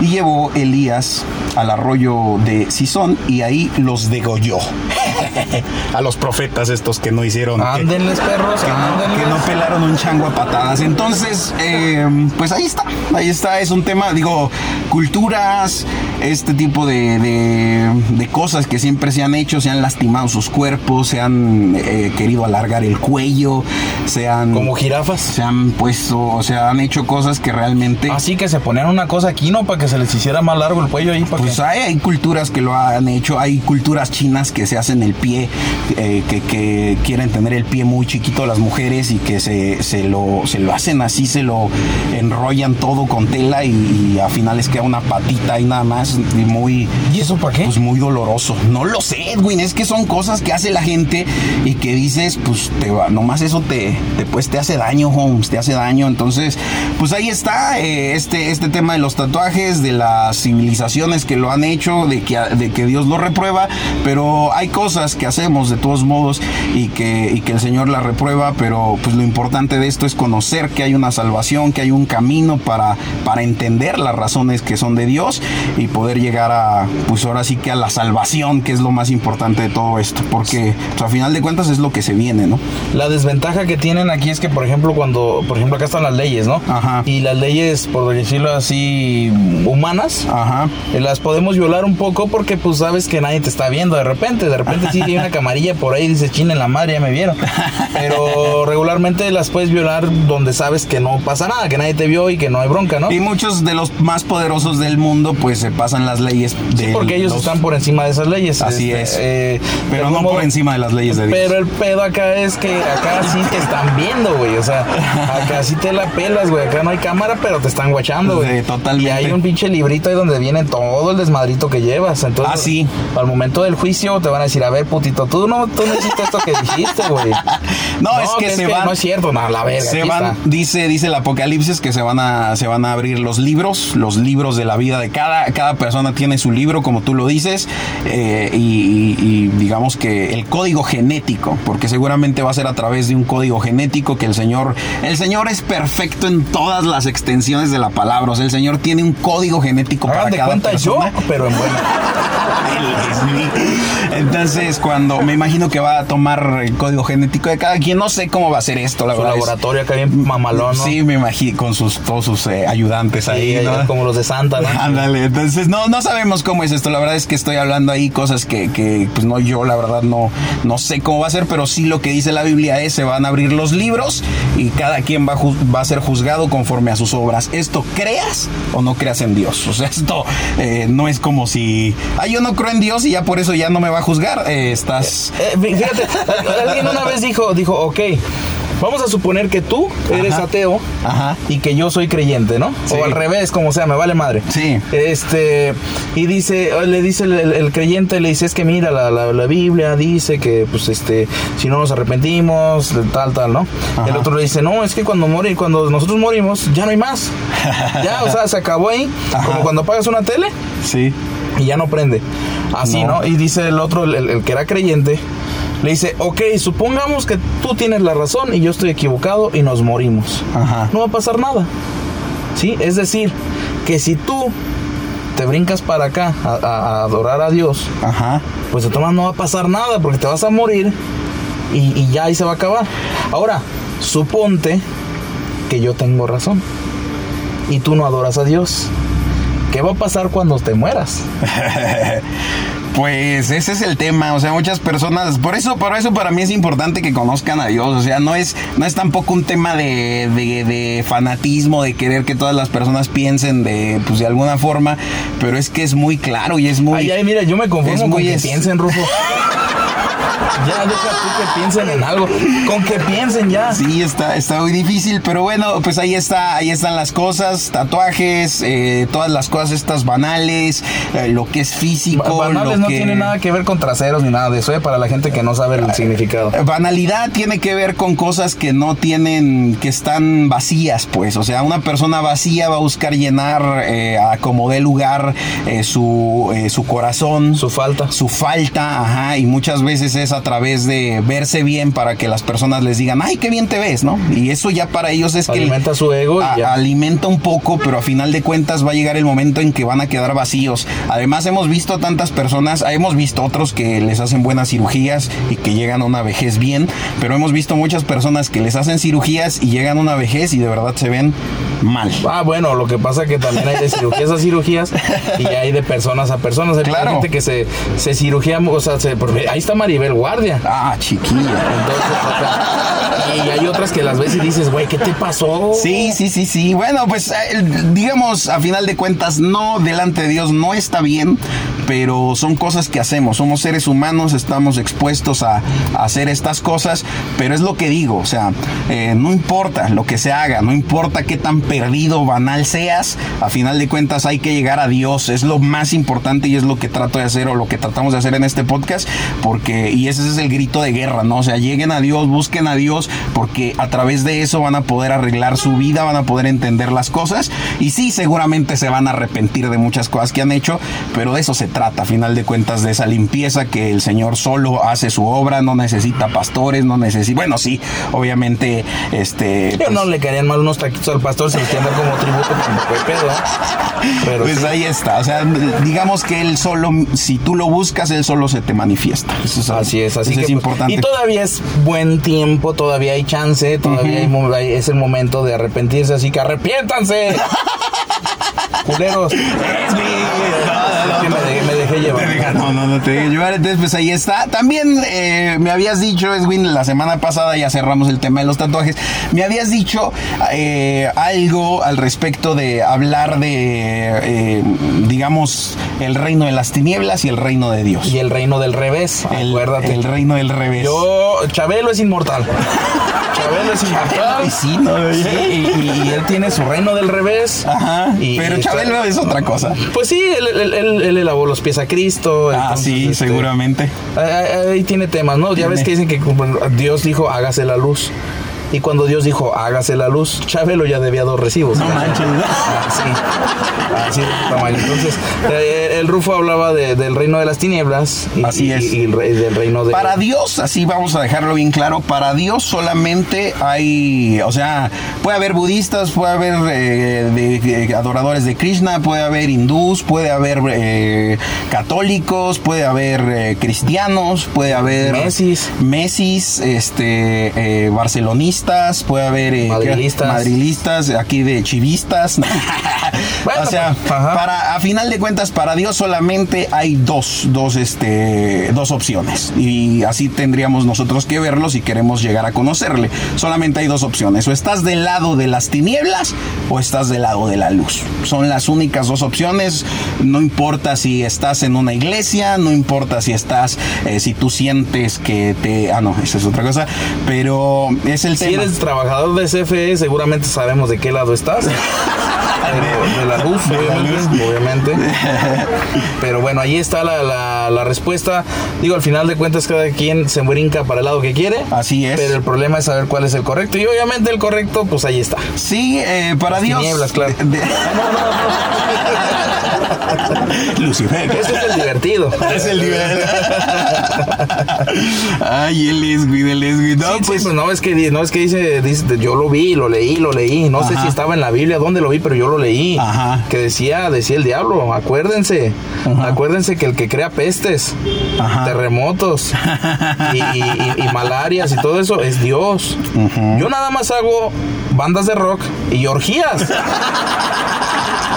y llevó Elías al arroyo de Sison y ahí los degolló. a los profetas estos que no hicieron... que- Ándenles, perros, que no, ándenles. que no pelaron un chango a patadas. Entonces, eh, pues ahí está, ahí está, es un tema, digo, culturas, este tipo de, de- de cosas que siempre se han hecho, se han lastimado sus cuerpos, se han eh, querido alargar el cuello, se han... Como jirafas. se han puesto, o sea, han hecho cosas que realmente... Así que se ponían una cosa aquí, ¿no? Para que se les hiciera más largo el cuello ahí. Para Pues que... hay, hay culturas que lo han hecho, hay culturas chinas que se hacen el pie, eh, que, que quieren tener el pie muy chiquito las mujeres y que se, se lo, se lo hacen así, se lo enrollan todo con tela y, y a finales queda una patita y nada más y muy... ¿Y eso para qué? Pues muy doloroso. No lo sé, Edwin. Es que son cosas que hace la gente y que dices, pues te va, nomás eso te, te, pues, te hace daño, Holmes, te hace daño. Entonces, pues ahí está eh, este, este tema de los tatuajes, de las civilizaciones que lo han hecho, de que, de que Dios lo reprueba, pero hay cosas que hacemos de todos modos y que, y que el Señor la reprueba, pero pues lo importante de esto es conocer que hay una salvación, que hay un camino para, para entender las razones que son de Dios y poder llegar a, pues ahora sí que a la salvación, que es lo más importante de todo esto, porque pues, a final de cuentas es lo que se viene, ¿no? La desventaja que tienen aquí es que, por ejemplo, cuando, por ejemplo, acá están las leyes, ¿no? Ajá. Y las leyes, por decirlo así, humanas, Ajá. eh, las podemos violar un poco porque pues sabes que nadie te está viendo de repente. De repente sí hay una camarilla por ahí y dice, china en la madre, ya me vieron. Pero regularmente las puedes violar donde sabes que no pasa nada, que nadie te vio y que no hay bronca, ¿no? Y muchos de los más poderosos del mundo, pues se pasan las leyes de Sí, porque ellos los- están por encima de esas leyes. Así Este, es. eh, Pero no por encima de las leyes de Dios. Pero el pedo acá es que acá sí te están viendo, güey. O sea, acá sí te la pelas, güey. Acá no hay cámara, pero te están guachando, güey. Sí, totalmente. Y hay un pinche librito ahí donde viene todo el desmadrito que llevas. Entonces, Ah, sí. al momento del juicio te van a decir, a ver, putito, tú no, tú no hiciste esto que dijiste, güey. No, es que se van- No es cierto, no, la verga. se van, está. dice, dice el Apocalipsis que se van a, se van a abrir los libros, los libros de la vida de cada, cada persona tiene su libro, como tú lo dices, eh, y, y- y digamos que el código genético, porque seguramente va a ser a través de un código genético que el Señor, el Señor es perfecto en todas las extensiones de la palabra, o sea, el Señor tiene un código genético Hagan para de cada cuenta persona. Pero en buena. Entonces, cuando me imagino que va a tomar el código genético de cada quien, no sé cómo va a ser esto, la Su verdad. laboratorio acá bien mamalón, ¿no? Sí, me imagino, con sus, todos sus eh, ayudantes Sí, ahí, ¿no? como los de Santa, ¿no? Ándale, entonces no, no sabemos cómo es esto. La verdad es que estoy hablando ahí cosas que, que, pues no, yo la verdad no, no sé cómo va a ser, pero sí lo que dice la Biblia es se van a abrir los libros y cada quien va va a ser juzgado conforme a sus obras. Esto creas o no creas en Dios. O sea, esto eh, no es como si, ah, yo no creo en Dios y ya por eso ya no me va a juzgar. Eh, estás... Eh, fíjate, alguien una vez dijo, dijo, ok, Vamos a suponer que tú eres Ajá. ateo Ajá. y que yo soy creyente, ¿no? Sí. O al revés, como sea, me vale madre. Sí. Este, y dice, le dice el, el- el creyente, le dice, es que mira, la, la- la Biblia dice que, pues, este, si no nos arrepentimos, tal, tal, ¿no? Ajá. El otro le dice, no, es que cuando morí, cuando nosotros morimos, ya no hay más. ya, o sea, se acabó ahí. Ajá. Como cuando apagas una tele Sí. y ya no prende. Así, No. ¿no? Y dice el otro, el, el que era creyente, le dice, ok, supongamos que tú tienes la razón y yo estoy equivocado y nos morimos. Ajá. No va a pasar nada. ¿Sí? Es decir, que si tú te brincas para acá a, adorar a Dios, Ajá. pues de todas no va a pasar nada porque te vas a morir y, y ya ahí se va a acabar. Ahora, suponte que yo tengo razón y tú no adoras a Dios. ¿Qué va a pasar cuando te mueras? Pues ese es el tema, o sea, muchas personas, por eso, por eso para mí es importante que conozcan a Dios, o sea, no es, no es tampoco un tema de, de- de fanatismo, de querer que todas las personas piensen de, pues de alguna forma, pero es que es muy claro y es muy... Ay, ay, mira, yo me es conformo con muy que es- piensen, Rufo. Ya, deja tú que piensen en algo. Con que piensen ya. Sí, está, está muy difícil, pero bueno, pues ahí está, ahí están las cosas, tatuajes, eh, todas las cosas estas banales, eh, lo que es físico, Ba- Banales no que... tiene nada que ver con traseros ni nada de eso, ¿eh? para la gente que no sabe el significado. Banalidad tiene que ver con cosas que no tienen, que están vacías, pues. O sea, una persona vacía va a buscar llenar eh, a como dé lugar eh, su, eh, su corazón, Su falta. su falta, ajá, y muchas veces es a través de verse bien para que las personas les digan, ay, qué bien te ves, ¿no? Y eso ya para ellos es que Alimenta su ego y a- ya. alimenta un poco, pero a final de cuentas va a llegar el momento en que van a quedar vacíos. Además hemos visto tantas personas, hemos visto otros que les hacen buenas cirugías y que llegan a una vejez bien, pero hemos visto muchas personas que les hacen cirugías y llegan a una vejez y de verdad se ven mal. Ah, bueno, lo que pasa que también hay de cirugías a cirugías y hay de personas a personas. Hay Claro. gente que se, se cirugía, o sea, se- ahí está Maribel Guardia. Ah, chiquilla. Entonces, o sea, y hay otras que las ves y dices, güey, ¿qué te pasó? Sí, sí, sí, sí. Bueno, pues eh, digamos, a final de cuentas, no delante de Dios no está bien, pero son cosas que hacemos. Somos seres humanos, estamos expuestos a, hacer estas cosas, pero es lo que digo, o sea, eh, no importa lo que se haga, no importa qué tan perdido, banal seas, a final de cuentas hay que llegar a Dios, es lo más importante y es lo que trato de hacer o lo que tratamos de hacer en este podcast, porque, y ese es el grito de guerra, ¿no? O sea, lleguen a Dios, busquen a Dios, porque a través de eso van a poder arreglar su vida, van a poder entender las cosas, y sí, seguramente se van a arrepentir de muchas cosas que han hecho, pero de eso se trata, a final de cuentas, de esa limpieza que el Señor solo hace su obra, no necesita pastores, no necesita, bueno, sí, obviamente, este... Yo pues, no le querían mal unos taquitos al pastor, se los como tributo, pues. ¿eh? Pero Pues sí. ahí está, o sea, digamos que él solo, si tú lo buscas, él solo se te manifiesta. Eso es, Así es, así que es importante. Y todavía es buen tiempo, todavía hay chance, todavía hay mo- hay- es el momento de arrepentirse, así que arrepiéntanse. Culeros. Es que me dejé, me dejé llevar. No, no, no te dejes llevar. Entonces, pues ahí está. También eh, me habías dicho, Edwin, la semana pasada ya cerramos el tema de los tatuajes. Me habías dicho eh, algo al respecto de hablar de, eh, digamos, el reino de las tinieblas y el reino de Dios. Y el reino del revés, el, acuérdate. el reino del revés. Yo, Chabelo es inmortal. Chabelo es inmortal. Y sí, ¿no? Sí, y, y- y él tiene su reino del revés. Ajá. Y- pero y- Chabelo es otra cosa. Pues sí, él, él, él- él le lavó los pies a Cristo. Ah, entonces, sí, este, seguramente. Ahí, ahí tiene temas, ¿no? Ya Tiene. ves que dicen que Dios dijo, hágase la luz. Y cuando Dios dijo, hágase la luz, Chabelo ya debía dos recibos. No manches. Así. Así de tamaño. Entonces, eh, el Rufo hablaba de- del reino de las tinieblas. Y, Así es. Y, del reino de. Para Dios, así vamos a dejarlo bien claro, para Dios solamente hay, o sea, puede haber budistas, puede haber eh, de- de adoradores de Krishna, puede haber hindús, puede haber eh, católicos, puede haber eh, cristianos, puede haber Mesis. Mesis, este, eh, puede haber eh, Madrilistas. madrilistas, aquí de chivistas. Bueno, o sea, pues, para, a final de cuentas, para Dios solamente hay dos, dos, este, dos opciones. Y así tendríamos nosotros que verlo si queremos llegar a conocerle. Solamente hay dos opciones. O estás del lado de las tinieblas o estás del lado de la luz. Son las únicas dos opciones. No importa si estás en una iglesia, no importa si estás, eh, si tú sientes que te... Ah, no, esa es otra cosa. Pero es el Si si eres trabajador de CFE, seguramente sabemos de qué lado estás. de, la luz, obviamente, Pero bueno, ahí está la, la, respuesta. Digo, al final de cuentas, cada quien se brinca para el lado que quiere. Así es. Pero el problema es saber cuál es el correcto. Y obviamente el correcto, pues ahí está. Sí, eh, para Dios. Nieblas, claro. Lucifer. Ese es el divertido. Es el divertido. Ay, el es, el es, No, pues, no es que no es que dice, dice, yo lo vi, lo leí, lo leí. No sé si estaba en la Biblia, dónde lo vi, pero yo lo leí. Ajá. Que decía, decía el diablo, acuérdense, acuérdense que el que crea pestes, terremotos y, malarias y todo eso es Dios. Yo nada más hago bandas de rock y orgías.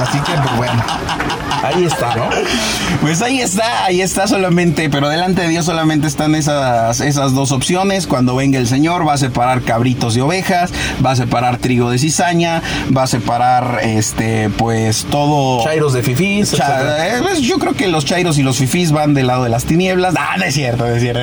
Así que, pues bueno. Ahí está, ¿no? Pues ahí está, ahí está solamente, pero delante de Dios solamente están esas, esas dos opciones. Cuando venga el Señor va a separar cabritos de ovejas, va a separar trigo de cizaña, va a separar este, pues todo. Chairos de fifís. Eh, pues, yo creo que los chairos y los fifís van del lado de las tinieblas. Ah, no es cierto, es cierto.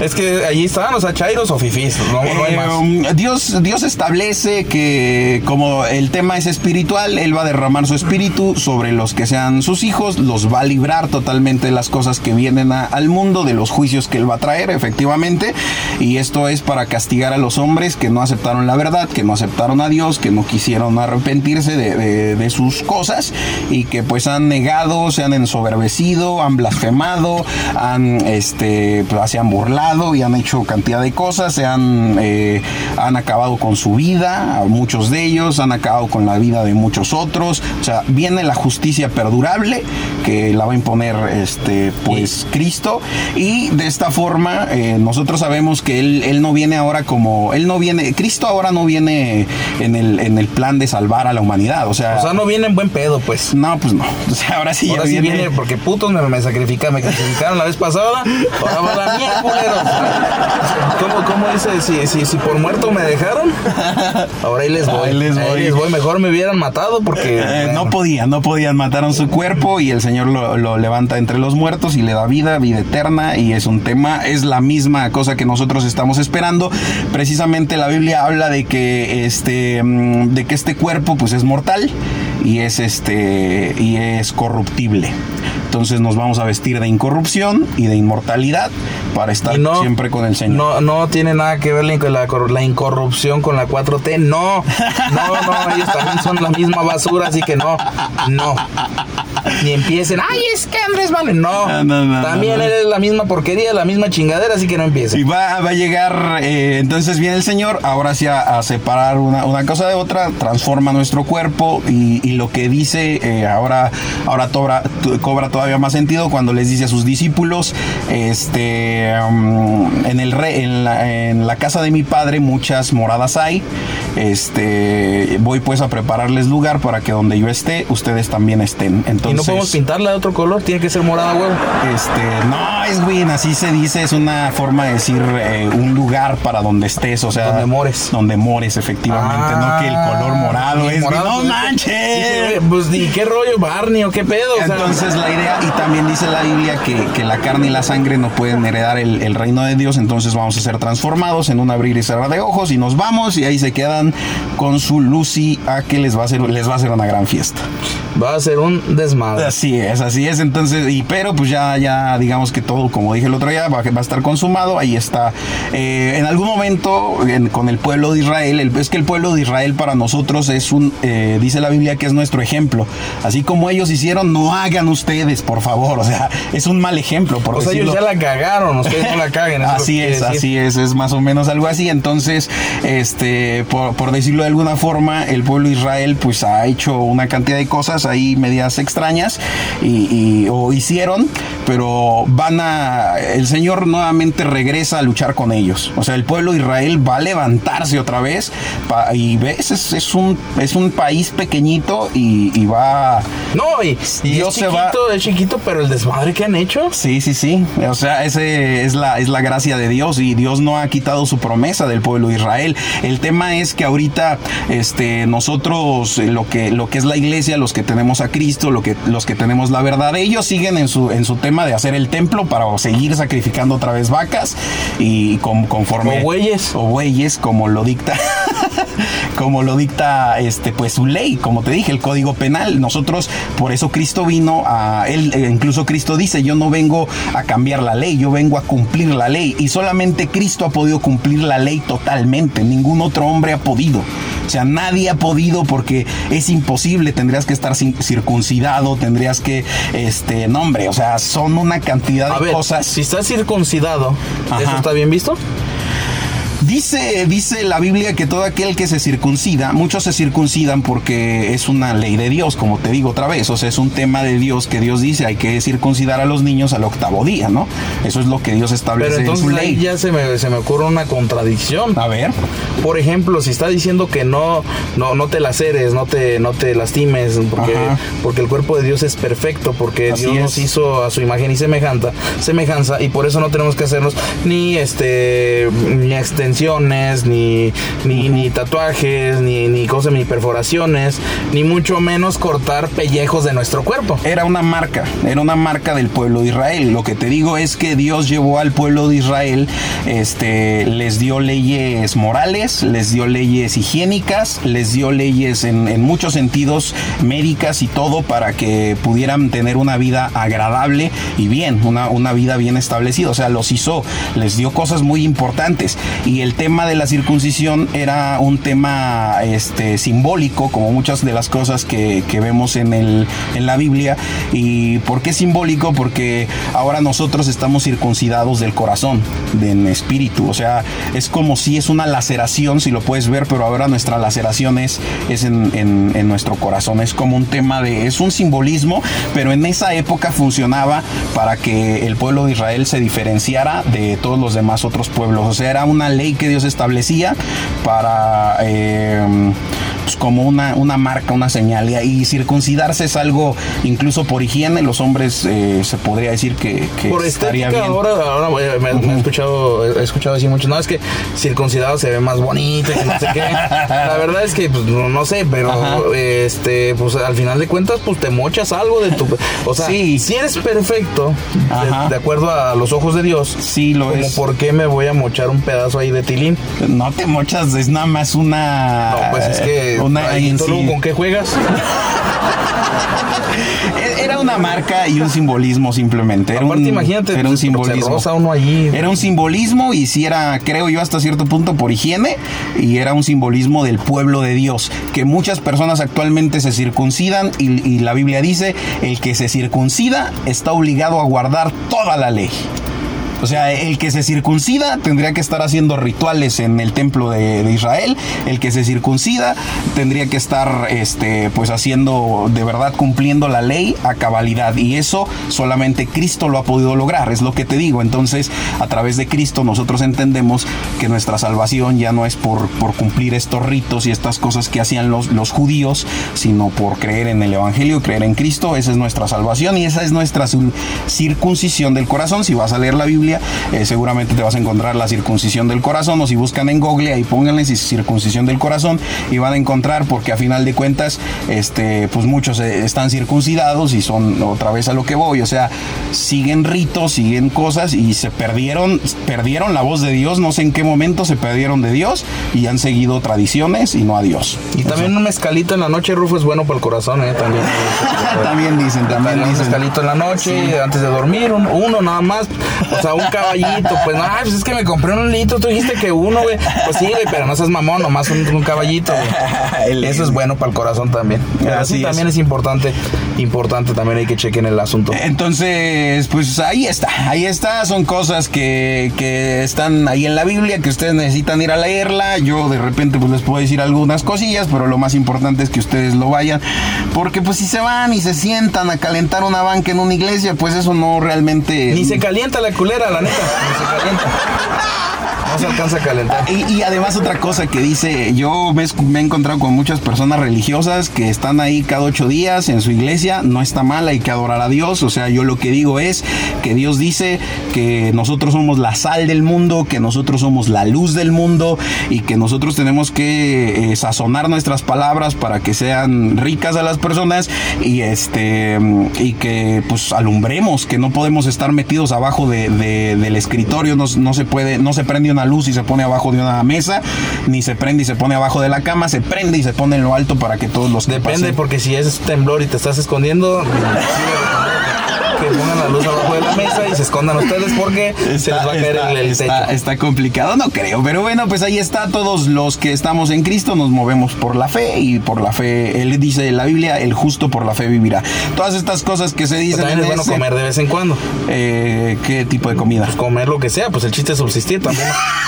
es que allí están, o sea, chairos o fifís, no, hay más. Um, Dios, Dios establece que como el tema es espiritual, Él va a derramar su espíritu sobre los que sean sus hijos, los va a librar totalmente de las cosas que vienen al mundo, de los juicios que él va a traer, efectivamente. Y esto es para castigar a los hombres que no aceptaron la verdad, que no aceptaron a Dios, que no quisieron arrepentirse de, sus cosas y que pues han negado, se han ensoberbecido, han blasfemado, han, este, pues, se han burlado y han hecho cantidad de cosas, se han, eh, han acabado con su vida, muchos de ellos han acabado con la vida de muchos otros. O sea, viene la justicia perdurable que la va a imponer este pues Cristo. Y de esta forma eh, nosotros sabemos que él, él, no viene ahora como él no viene Cristo ahora no viene en el, en el plan de salvar a la humanidad o sea o sea no viene en buen pedo pues. No pues no. O sea ahora sí ahora sí viene, porque putos me, me sacrificaron me sacrificaron la vez pasada ahora va la mía culeros ¿Cómo, cómo dice si, si, si, por muerto me dejaron ahora ahí les voy. Ahí les voy, mejor me hubieran matado porque eh, no podían no podían mataron su cuerpo y el Señor lo, levanta entre los muertos y le da vida, vida eterna y es un tema, es la misma cosa que nosotros estamos esperando. Precisamente la Biblia habla de que este, mm, de que este cuerpo pues es mortal y es este y es corruptible. Entonces nos vamos a vestir de incorrupción y de inmortalidad para estar siempre con el Señor. No, no tiene nada que ver la, la, incorrupción con la 4T. No, no, no, ellos también son la misma basura, así que no, no. Ni empiecen, ay, es que Andrés vale. No, también eres la misma porquería, la misma chingadera, así que no empiecen. Y va, va a llegar, eh, entonces viene el Señor, ahora sí a, separar una, una, cosa de otra, transforma nuestro cuerpo y, lo que dice eh, ahora, ahora cobra, cobra todavía más sentido cuando les dice a sus discípulos, este, um, en, el re, en, la, en la casa de mi padre muchas moradas hay, este, voy pues a prepararles lugar para que donde yo esté, ustedes también estén. Entonces, ¿Y no podemos pintarla de otro color? ¿Tiene que ser morada, huevo? Este, no, es bien, así se dice, es una forma de decir eh, un lugar para donde estés, o sea. Donde mores. Donde mores, efectivamente, no que el color morado es. Morado, no manches. pues, ¿y qué rollo, Barney o qué pedo? Entonces, la idea, y también dice la Biblia que, que la carne y la sangre no pueden heredar el, el, reino de Dios, entonces vamos a ser transformados en un abrir y cerrar de ojos y nos vamos y ahí se quedan con su Lucy a que les va a hacer, les va a hacer una gran fiesta. Va a ser un desmadre. Así es, así es. Entonces, y pero pues ya, ya digamos que todo, como dije el otro día, va, va a estar consumado. Ahí está. Eh, en algún momento, con el pueblo de Israel, es que el pueblo de Israel para nosotros es un, eh, dice la Biblia que es nuestro ejemplo. Así como ellos hicieron, no hagan ustedes, por favor. O sea, es un mal ejemplo. Por o sea, ellos ya la cagaron, ustedes no la caguen. así es, así es, es más o menos algo así. Entonces, este, por, por decirlo de alguna forma, el pueblo de Israel pues ha hecho una cantidad de cosas ahí medias extrañas y, o hicieron, pero van a, el Señor nuevamente regresa a luchar con ellos. O sea, el pueblo de Israel va a levantarse otra vez y ves, es, un, es un país pequeñito y, va... No, y, es, chiquito, es chiquito, pero el desmadre que han hecho. Sí, sí, sí. O sea, ese es la, es la gracia de Dios y Dios no ha quitado su promesa del pueblo de Israel. El tema es que ahorita este, nosotros, lo que, lo que es la iglesia, los que tenemos a Cristo, lo que, los que tenemos la verdad, ellos siguen en su, en su tema de hacer el templo para seguir sacrificando otra vez vacas y con, conforme... O bueyes. O bueyes, como lo dicta... como lo dicta este pues su ley, como te dije, el Código Penal. Nosotros por eso Cristo vino a él eh, incluso Cristo dice, "Yo no vengo a cambiar la ley, yo vengo a cumplir la ley." Y solamente Cristo ha podido cumplir la ley totalmente, ningún otro hombre ha podido. O sea, nadie ha podido porque es imposible, tendrías que estar circuncidado, tendrías que este, nombre, o sea, son una cantidad de cosas. Si estás circuncidado, ¿eso está bien visto? Dice, dice la Biblia que todo aquel que se circuncida, muchos se circuncidan porque es una ley de Dios, como te digo otra vez, o sea, es un tema de Dios que Dios dice, hay que circuncidar a los niños al octavo día, ¿no? Eso es lo que Dios establece Pero entonces en su ley. Ahí ya se me, se me ocurre una contradicción. A ver. Por ejemplo, si está diciendo que no, no, no te laceres, no te, no te lastimes, porque, porque el cuerpo de Dios es perfecto, porque Dios nos hizo a su imagen y semejanza, semejanza, y por eso no tenemos que hacernos ni este ni extensión ni, ni, tatuajes, ni, ni cosas, ni perforaciones, ni mucho menos cortar pellejos de nuestro cuerpo. Era una marca, era una marca del pueblo de Israel. Lo que te digo es que Dios llevó al pueblo de Israel, este, les dio leyes morales, les dio leyes higiénicas, les dio leyes en, en muchos sentidos médicas y todo para que pudieran tener una vida agradable y bien, una, una vida bien establecida. O sea, los hizo, les dio cosas muy importantes. Y el tema de la circuncisión era un tema este, simbólico, como muchas de las cosas que, vemos en, el, en la Biblia. ¿Y por qué simbólico? Porque ahora nosotros estamos circuncidados del corazón, del espíritu. O sea, es como si es una laceración, si lo puedes ver, pero ahora nuestra laceración es, es en, en nuestro corazón. Es como un tema de, es un simbolismo, pero en esa época funcionaba para que el pueblo de Israel se diferenciara de todos los demás otros pueblos. O sea, era una ley que Dios establecía para eh, pues, como una, una marca, una señal. Y circuncidarse es algo, incluso por higiene, los hombres eh, se podría decir que, por estaría bien. Ahora, ahora me, he, escuchado, he escuchado decir mucho, no, es que circuncidado se ve más bonito, que no sé qué. La verdad es que, pues, no, sé, pero este, pues al final de cuentas, pues te mochas algo de tu. O sea, si eres perfecto, de, acuerdo a los ojos de Dios, sí lo como ¿Por qué me voy a mochar un pedazo ahí de tilín? No te mochas, es nada más una. No, pues es que ¿Con qué juegas? Era una marca y un simbolismo simplemente. Era un, imagínate, era un simbolismo. uno allí. Era un simbolismo y si era, creo yo, hasta cierto punto por higiene y era un simbolismo del pueblo de Dios. Que muchas personas actualmente se circuncidan y, y la Biblia dice: el que se circuncida está obligado a guardar toda la ley. O sea, el que se circuncida tendría que estar haciendo rituales en el templo de, Israel. El que se circuncida tendría que estar, este, pues haciendo de verdad cumpliendo la ley a cabalidad. Y eso solamente Cristo lo ha podido lograr. Es lo que te digo. Entonces, a través de Cristo nosotros entendemos que nuestra salvación ya no es por, cumplir estos ritos y estas cosas que hacían los judíos, sino por creer en el Evangelio, creer en Cristo. Esa es nuestra salvación y esa es nuestra circuncisión del corazón. Si vas a leer la Biblia, eh, seguramente te vas a encontrar la circuncisión del corazón o si buscan en Google ahí pónganle circuncisión del corazón y van a encontrar porque a final de cuentas este pues muchos eh, están circuncidados y son otra vez a lo que voy, o sea, siguen ritos, siguen cosas y se perdieron perdieron la voz de Dios, no sé en qué momento se perdieron de Dios y han seguido tradiciones y no a Dios. Y también un mezcalito en la noche, Rufo, es bueno para el corazón, ¿eh? También. también dicen, también, dicen. Un mezcalito en la noche, antes de dormir, uno nada más. O sea, un caballito. Pues no, pues es que me compré un litro. Tú dijiste que uno, güey. Pues sí, güey, pero no seas mamón, nomás un, caballito, Eso es bueno para el corazón también. Así también es. importante. Importante también hay que chequen el asunto. Entonces, pues ahí está. Ahí está. Son cosas que, que están ahí en la Biblia que ustedes necesitan ir a leerla. Yo de repente pues les puedo decir algunas cosillas, pero lo más importante es que ustedes lo vayan. Porque pues si se van y se sientan a calentar una banca en una iglesia, pues eso no realmente... Ni se calienta la culera, la neta. Se calienta. No se alcanza a calentar. Y, además otra cosa que dice, yo me, he- encontrado con muchas personas religiosas que están ahí cada ocho días en su iglesia, no está mal, hay que adorar a Dios, o sea, yo lo que digo es que Dios dice que nosotros somos la sal del mundo, que nosotros somos la luz del mundo y que nosotros tenemos que eh, sazonar nuestras palabras para que sean ricas a las personas y este y que pues alumbremos, que no podemos estar metidos abajo de- del escritorio, no, no se puede, no se prende una luz y se pone abajo de una mesa, ni se prende y se pone abajo de la cama, se prende y se pone en lo alto para que todos los Depende, pasen- porque si es temblor y te estás escondiendo, que pongan la luz abajo de la mesa y se escondan ustedes porque se les va a caer está- el, el está- techo. está complicado, no creo. Pero bueno, pues ahí está. Todos los que estamos en Cristo nos movemos por la fe y por la fe. Él dice en la Biblia: el justo por la fe vivirá. Todas estas cosas que se Pero dicen. también es en bueno ese- comer de vez en cuando. eh, ¿Qué tipo de comida? Pues comer lo que sea, pues el chiste es subsistir también.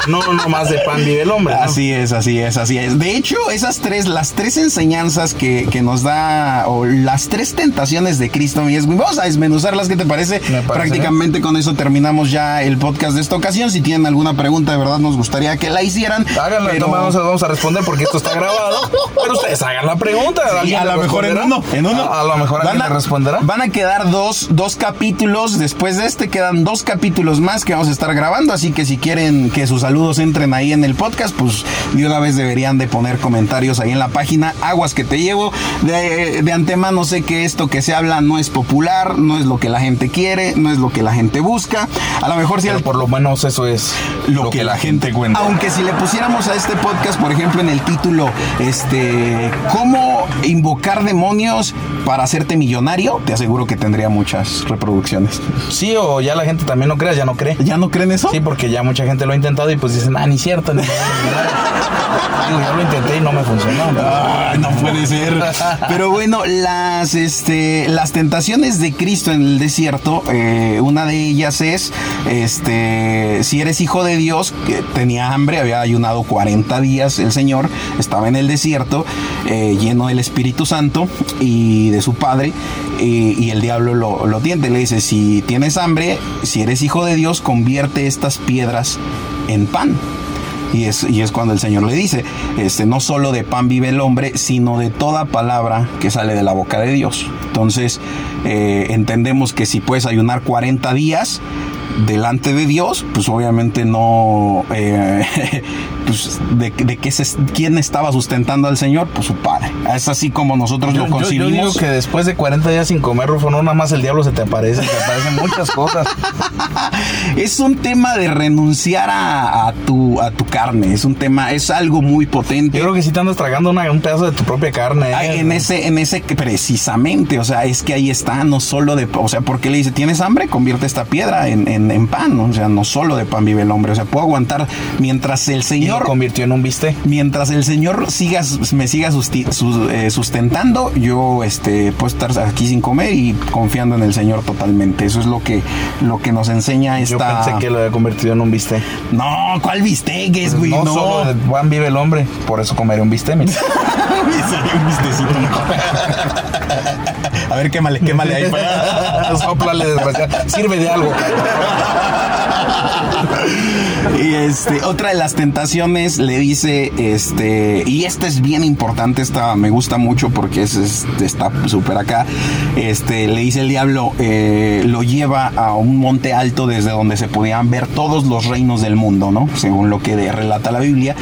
No, no más de pan vive el hombre. ¿no? Así es, así es, así es. De hecho, esas tres, las tres enseñanzas que, que nos da, o las tres tentaciones de Cristo, Esgui, vamos a desmenuzarlas, ¿qué te parece? Me parece Prácticamente con eso terminamos ya el podcast de esta ocasión. Si tienen alguna pregunta, de verdad nos gustaría que la hicieran. Háganla, pero- no vamos a, vamos a responder porque esto está grabado. Pero ustedes hagan la pregunta. Sí, ¿Alguien a lo mejor en uno, en uno. A, a lo mejor Van a- responderá. Van a quedar dos, dos capítulos. Después de este quedan dos capítulos más que vamos a estar grabando. Así que si quieren que sus saludos entren ahí en el podcast, pues de una vez deberían de poner comentarios ahí en la página. Aguas que te llevo. De, de antemano sé que esto que se habla no es popular, no es lo que la gente quiere, no es lo que la gente busca. A lo mejor si Pero al- por lo menos eso es lo, que, la gente cuenta. Aunque si le pusiéramos a este podcast, por ejemplo, en el título, este, ¿cómo invocar demonios para hacerte millonario? Te aseguro que tendría muchas reproducciones. Sí, o ya la gente también no crea, ya no cree. ¿Ya no creen eso? Sí, porque ya mucha gente lo ha intentado y pues dicen, ah, ni cierto, ni Digo, yo lo intenté y no me funcionó. Ay, no puede ser. Pero bueno, las, este, las tentaciones de Cristo en desierto, eh, una de ellas es, este, si eres hijo de Dios, que tenía hambre, había ayunado 40 días el Señor, estaba en el desierto, eh, lleno del Espíritu Santo y de su Padre, y, y el diablo lo, lo tiente, le dice, si tienes hambre, si eres hijo de Dios, convierte estas piedras en pan. Y es, y es cuando el Señor le dice, este, no solo de pan vive el hombre, sino de toda palabra que sale de la boca de Dios. Entonces, eh, entendemos que si puedes ayunar 40 días delante de Dios, pues obviamente no, eh, pues de, de qué se, quién estaba sustentando al Señor, pues su Padre. Es así como nosotros Yo, lo yo- yo digo concibimos. que después de 40 días sin comer, Rufo, no nada más el diablo se te aparece, te aparecen muchas cosas. es un tema de renunciar a, a tu, a tu carne, es un tema, es algo muy potente. Yo creo que si te andas tragando una- un pedazo de tu propia carne. ¿eh? Ay, en ese, en ese precisamente, o sea, es que ahí está, no solo de, o sea, porque le dice, ¿tienes hambre? Convierte esta piedra en, en- en pan, ¿no? o sea, no solo de pan vive el hombre, o sea, puedo aguantar mientras el Señor, convirtió en un bistec. mientras el Señor siga, me siga eh, sustentando, yo, este, puedo estar aquí sin comer y confiando en el Señor totalmente, eso es lo que, lo que nos enseña Yo esta... pensé que lo había convertido en un bistec. No, ¿cuál bisteques, güey? no, No, solo de Juan vive el hombre, por eso comeré un bistec. Me un bistecito. A ver, quémale, quémale ahí. Sóplale, desgraciado. Sirve de algo. Y este, otra de las tentaciones le dice, este, y esta es bien importante, esta me gusta mucho porque es, es- está súper acá. Este, le dice el diablo, eh, lo lleva a un monte alto desde donde se podían ver todos los reinos del mundo, ¿no? Según lo que relata la Biblia.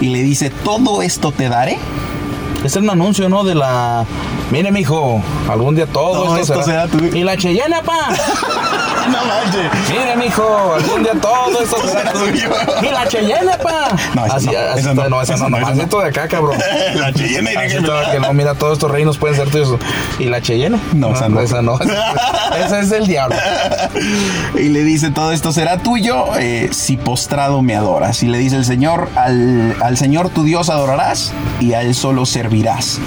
Y le dice, todo esto te daré. Es un anuncio, ¿no? De la. Mire, mijo, algún día todo esto, esto será. Y la Cheyenne, pa. No manches. Mire, mijo, algún día todo esto será tuyo. Y la Cheyenne, pa. No, esa así, no, así no, no, esa no, no, no, todo de acá, cabrón. La Cheyenne, Así está, que no, mira, todos estos reinos pueden ser tuyos. ¿Y la Cheyenne? No, esa no. Esa no. Esa es del diablo. Y le dice, todo esto será tuyo eh, si postrado me adoras. Y le dice el Señor, al, al Señor tu Dios adorarás y a Él solo servirás.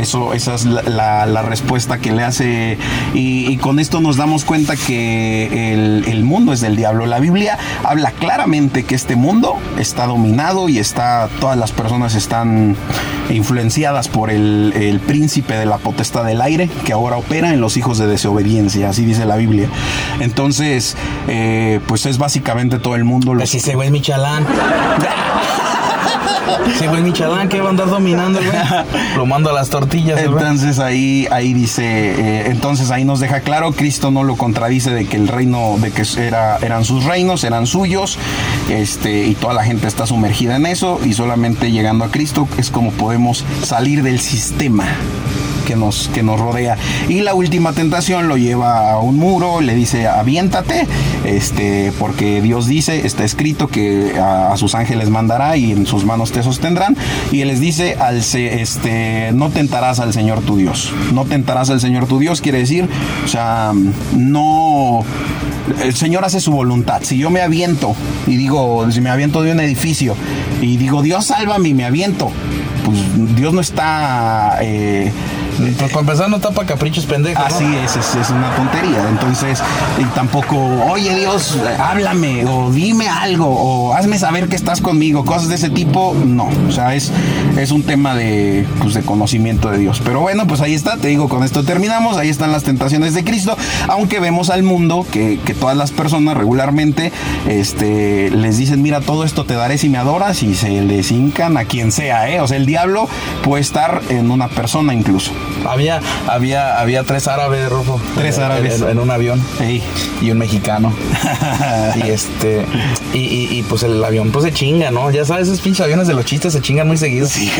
Eso, esa es la, la- la respuesta que le hace. Y, y con esto nos damos cuenta que el, el mundo es del diablo. La Biblia habla claramente que este mundo está dominado y está. Todas las personas están influenciadas por el, el príncipe de la potestad del aire que ahora opera en los hijos de desobediencia. Así dice la Biblia. Entonces, eh, pues es básicamente todo el mundo. Los, Pues ese güey es Michalán. Ese güey es Michalán que va a andar dominando, güey. Lo mando a las tortillas. Entonces ahí, ahí dice, eh, entonces ahí nos deja claro, Cristo no lo contradice de que el reino, de que era, eran sus reinos, eran suyos, este, y toda la gente está sumergida en eso, y solamente llegando a Cristo es como podemos salir del sistema que nos, que nos rodea. Y la última tentación lo lleva a un muro, le dice, aviéntate, este, porque Dios dice, está escrito que a, sus ángeles mandará y en sus manos te sostendrán. Y él les dice, al este, no tentarás al Señor tu Dios. No tentarás al Señor tu Dios, quiere decir, o sea, no... El Señor hace su voluntad. Si yo me aviento y digo, si me aviento de un edificio y digo, Dios sálvame y me aviento, pues Dios no está... eh, Pues para empezar, no tapa caprichos pendejos. ¿no? Así es, es, es una tontería. Entonces, y tampoco, oye Dios, háblame o dime algo o hazme saber que estás conmigo, cosas de ese tipo, no. O sea, es, es un tema de, pues, de conocimiento de Dios. Pero bueno, pues ahí está, te digo, con esto terminamos. Ahí están las tentaciones de Cristo. Aunque vemos al mundo que, que todas las personas regularmente este, les dicen, mira, todo esto te daré si me adoras y se les hincan a quien sea, ¿eh? O sea, el diablo puede estar en una persona incluso. Había, había, había tres árabes, Rufo. Tres en- árabes. En, en un avión. Ey. Y un mexicano. y este. Y, y- y, pues el avión pues se chinga, ¿no? Ya sabes, esos pinches aviones de los chistes se chingan muy seguidos. Sí.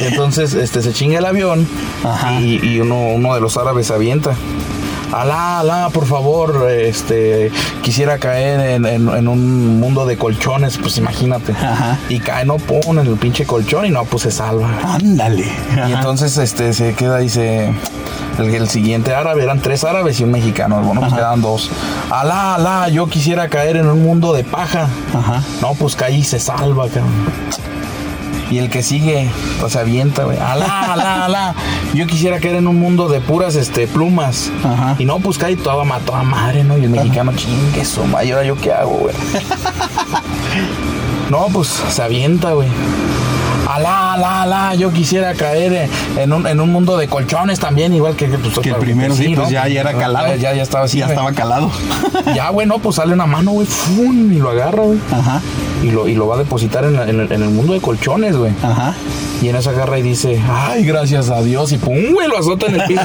Entonces, este, se chinga el avión Ajá. y, y uno, uno de los árabes se avienta. Alá, alá, por favor, este, quisiera caer en, en- en un mundo de colchones, pues imagínate. Ajá. Y cae, no pone en el pinche colchón y no, pues se salva. Ándale. Y entonces este se queda, dice. El, el siguiente árabe, eran tres árabes y un mexicano. Bueno, pues quedan dos. Alá, alá, yo quisiera caer en un mundo de paja. Ajá. No, pues cae y se salva, cabrón. Y el que sigue, pues se avienta, güey. Alá, alá, alá. Yo quisiera caer en un mundo de puras este, plumas. Ajá. Y no, pues cae toda mató a madre, ¿no? Y el mexicano, chingue su madre, ¿y ahora yo qué hago, güey? No, pues se avienta, güey. Alá, alá, alá, yo quisiera caer en- un, en un mundo de colchones también, igual que, pues, Que el primero sí, pues ya, ya era calado. Ya, ya, ya estaba así. Ya güey. estaba calado. Ya, güey, no, pues sale una mano, güey, ¡fum! y lo agarra, güey. Ajá. Y lo, y lo va a depositar en, la- en el, en el mundo de colchones, güey. Ajá. Y en eso agarra y dice, ay, gracias a Dios. Y pum, güey, lo azota en el piso.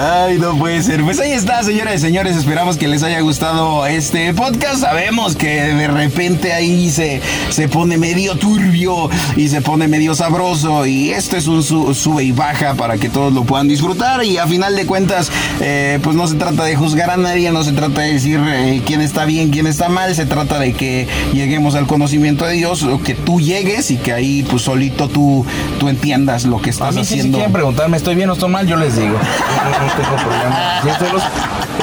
Ay, no puede ser. Pues ahí está, señoras y señores. Esperamos que les haya gustado este podcast. Sabemos que de repente ahí se, se pone medio turbio y se pone medio sabroso. Y esto es un su- sube y baja para que todos lo puedan disfrutar. Y a final de cuentas, eh, pues no se trata de juzgar a nadie, no se trata de decir eh, quién está bien, quién está mal. Se trata de que lleguemos al conocimiento de Dios, que tú llegues y que ahí pues solito tú, tú entiendas lo que A estás mí sí, si haciendo. quieren preguntarme, ¿estoy bien o estoy mal? Yo les digo. No, no tengo problema. Estoy los-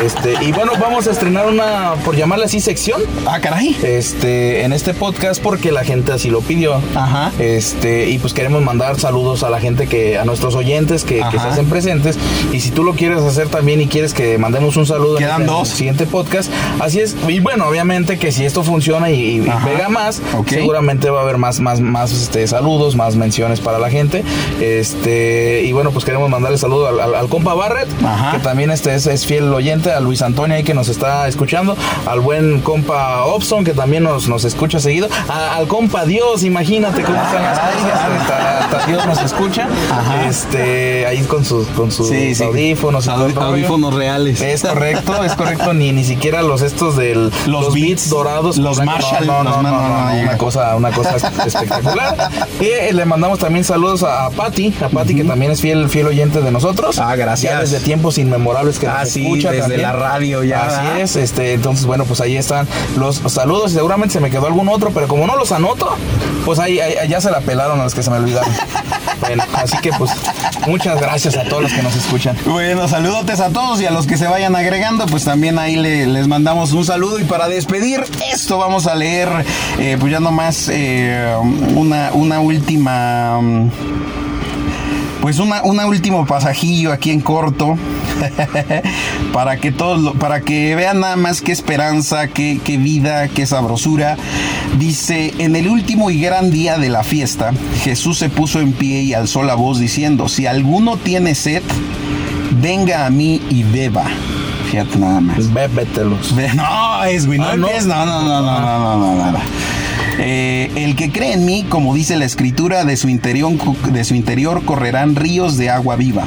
Este, y bueno, vamos a estrenar una, por llamarla así, sección. Ah, caray. Este, en este podcast porque la gente así lo pidió. Ajá. Este, y pues queremos mandar saludos a la gente que, a nuestros oyentes que, se hacen presentes. Y si tú lo quieres hacer también y quieres que mandemos un saludo en Quedan este- dos. en el siguiente podcast, así es. Y bueno, obviamente que si esto funciona y, y pega más, seguramente va a haber más, más, más este, saludos, más menciones para la gente. Este, y bueno, pues queremos mandarle saludo al, al- al compa Barrett, Ajá. que también este es, es fiel oyente, a Luis Antonio ahí que nos está escuchando, al buen compa Obson que también nos, nos escucha seguido, a- al compa Dios, imagínate cómo están las cosas, hasta, hasta Dios nos escucha, Ajá. este, ahí con sus, con sus Sí, sí. audífonos, audífonos reales. Es correcto, es correcto, ni, ni siquiera los estos del Los Beats, dorados, los Marshall, no, no, no, una cosa, una cosa espectacular. Y eh, le mandamos también saludos a, a Patti, a Patti que también es fiel, fiel oyente de nosotros. Ah, gracias. Ya desde tiempos inmemorables que Ah, nos sí, escucha desde. La radio ya, Así ¿verdad? es, este, entonces bueno, pues ahí están los saludos y seguramente se me quedó algún otro, pero como no los anoto, pues ahí, ahí- ya se la pelaron a los que se me olvidaron. bueno, así que pues Muchas gracias a todos los que nos escuchan. Bueno, saludotes a todos y a los que se vayan agregando, pues también ahí les mandamos un saludo. Y para despedir esto, vamos a leer, eh, pues ya nomás eh, una, una última. Pues una, una último pasajillo aquí en corto para que todos para que vean nada más qué esperanza, qué, qué vida, qué sabrosura. Dice, en el último y gran día de la fiesta, Jesús se puso en pie y alzó la voz diciendo, si alguno tiene sed, venga a mí y beba. Fíjate nada más. Bébetelos. No, es güey, no, Ah, no. no, no, no, no, no, no, no, nada. Eh, el que cree en mí, como dice la escritura, de su, interior, de su interior correrán ríos de agua viva.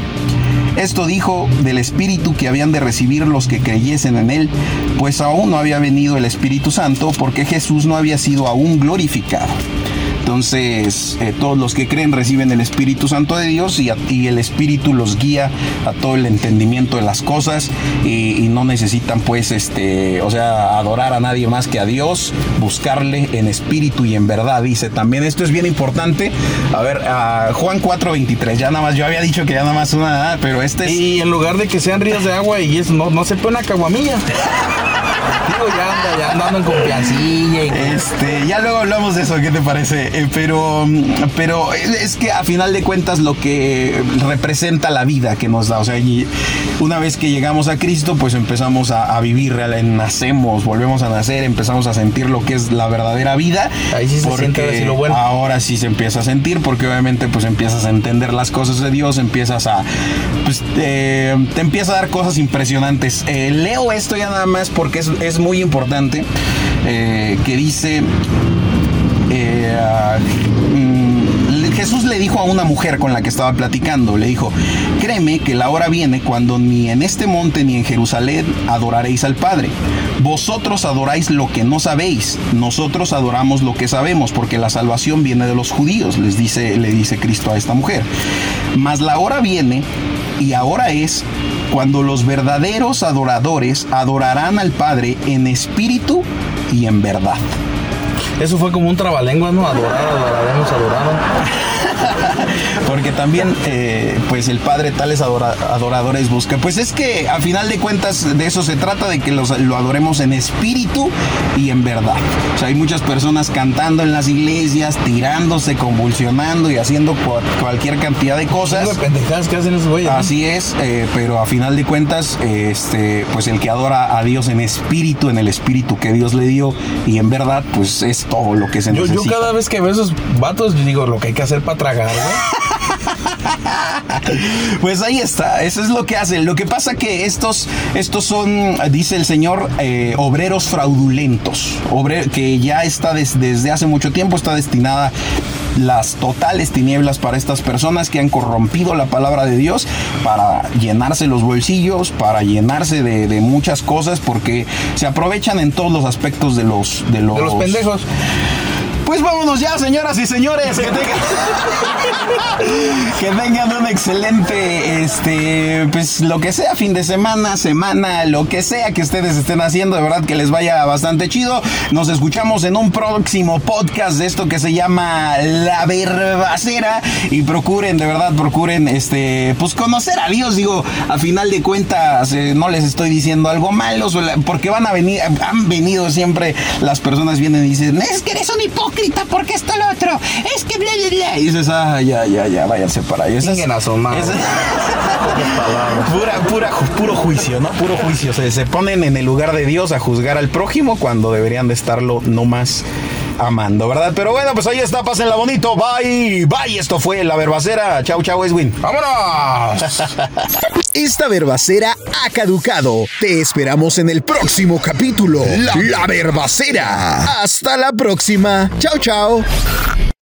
Esto dijo del Espíritu que habían de recibir los que creyesen en Él, pues aún no había venido el Espíritu Santo porque Jesús no había sido aún glorificado. Entonces, eh, todos los que creen reciben el Espíritu Santo de Dios y, a- y el Espíritu los guía a todo el entendimiento de las cosas y, y no necesitan, pues, este, o sea, adorar a nadie más que a Dios, buscarle en espíritu y en verdad. Dice también, esto es bien importante. A ver, a Juan 4:23, ya nada más, yo había dicho que ya nada más una, pero este es. Y en lugar de que sean ríos de agua y eso, no, no se pone una caguamilla. Digo, ya anda, ya andando en confiancilla y Este, ya luego hablamos de eso, ¿qué te parece? Eh, pero, pero es que a final de cuentas lo que representa la vida que nos da, o sea, y una vez que llegamos a Cristo, pues empezamos a, a vivir, real- nacemos, volvemos a nacer, empezamos a sentir lo que es la verdadera vida. Ahí sí se siente ahora sí lo bueno. Ahora sí se empieza a sentir, porque obviamente pues empiezas a entender las cosas de Dios, empiezas a, pues eh, te empieza a dar cosas impresionantes. Eh, leo esto ya nada más porque es, es muy importante, eh, que dice... eh, mm, Jesús le dijo a una mujer con la que estaba platicando, le dijo, créeme que la hora viene cuando ni en este monte ni en Jerusalén adoraréis al Padre. Vosotros adoráis lo que no sabéis, nosotros adoramos lo que sabemos, porque la salvación viene de los judíos, les dice, le dice Cristo a esta mujer. Mas la hora viene y ahora es cuando los verdaderos adoradores adorarán al Padre en espíritu y en verdad. Eso fue como un trabalenguas, ¿no? Adorar, adoraremos, adorado. Porque también, eh, pues el Padre tales adora- adoradores busca. Pues es que a final de cuentas de eso se trata, de que los- lo adoremos en espíritu y en verdad. O sea, hay muchas personas cantando en las iglesias, tirándose, convulsionando y haciendo cua- cualquier cantidad de cosas. Pendejadas que hacen esos. Así es, eh, pero a final de cuentas, eh, este, pues el que adora a Dios en espíritu, en el espíritu que Dios le dio y en verdad, pues es todo lo que se Yo, necesita. yo cada vez que veo esos vatos, digo lo que hay que hacer para tragar, güey. Pues ahí está, eso es lo que hacen. Lo que pasa que estos, estos son, dice el Señor, eh, obreros fraudulentos, obre- que ya está des- desde hace mucho tiempo está destinada las totales tinieblas para estas personas que han corrompido la palabra de Dios para llenarse los bolsillos, para llenarse de, de muchas cosas, porque se aprovechan en todos los aspectos de los de los, De los pendejos. Pues vámonos ya, señoras y señores. Que tengan, que tengan un excelente, este, pues lo que sea, fin de semana, semana, lo que sea que ustedes estén haciendo, de verdad que les vaya bastante chido. Nos escuchamos en un próximo podcast de esto que se llama La Verbacera y procuren, de verdad, procuren, este, pues conocer a Dios. Digo, a final de cuentas, eh, no les estoy diciendo algo malo, porque van a venir, han venido siempre las personas vienen y dicen, es que eres un hipócrita, porque esto lo otro, es que bla, bla, bla. Y dices, ah, ya, ya, ya, váyanse para ahí. Esa es- Chinguen a su madre. esa- Pura, pura, puro juicio, ¿no? Puro juicio. Se, se ponen en el lugar de Dios a juzgar al prójimo cuando deberían de estarlo nomás amando, ¿verdad? Pero bueno, pues ahí está, pásenla bonito. Bye, bye. Esto fue La Verbacera. Chau, chau, Edwin. ¡Vámonos! Esta verbacera ha caducado. Te esperamos en el próximo capítulo. La, la verbacera. Hasta la próxima. Chao, chao.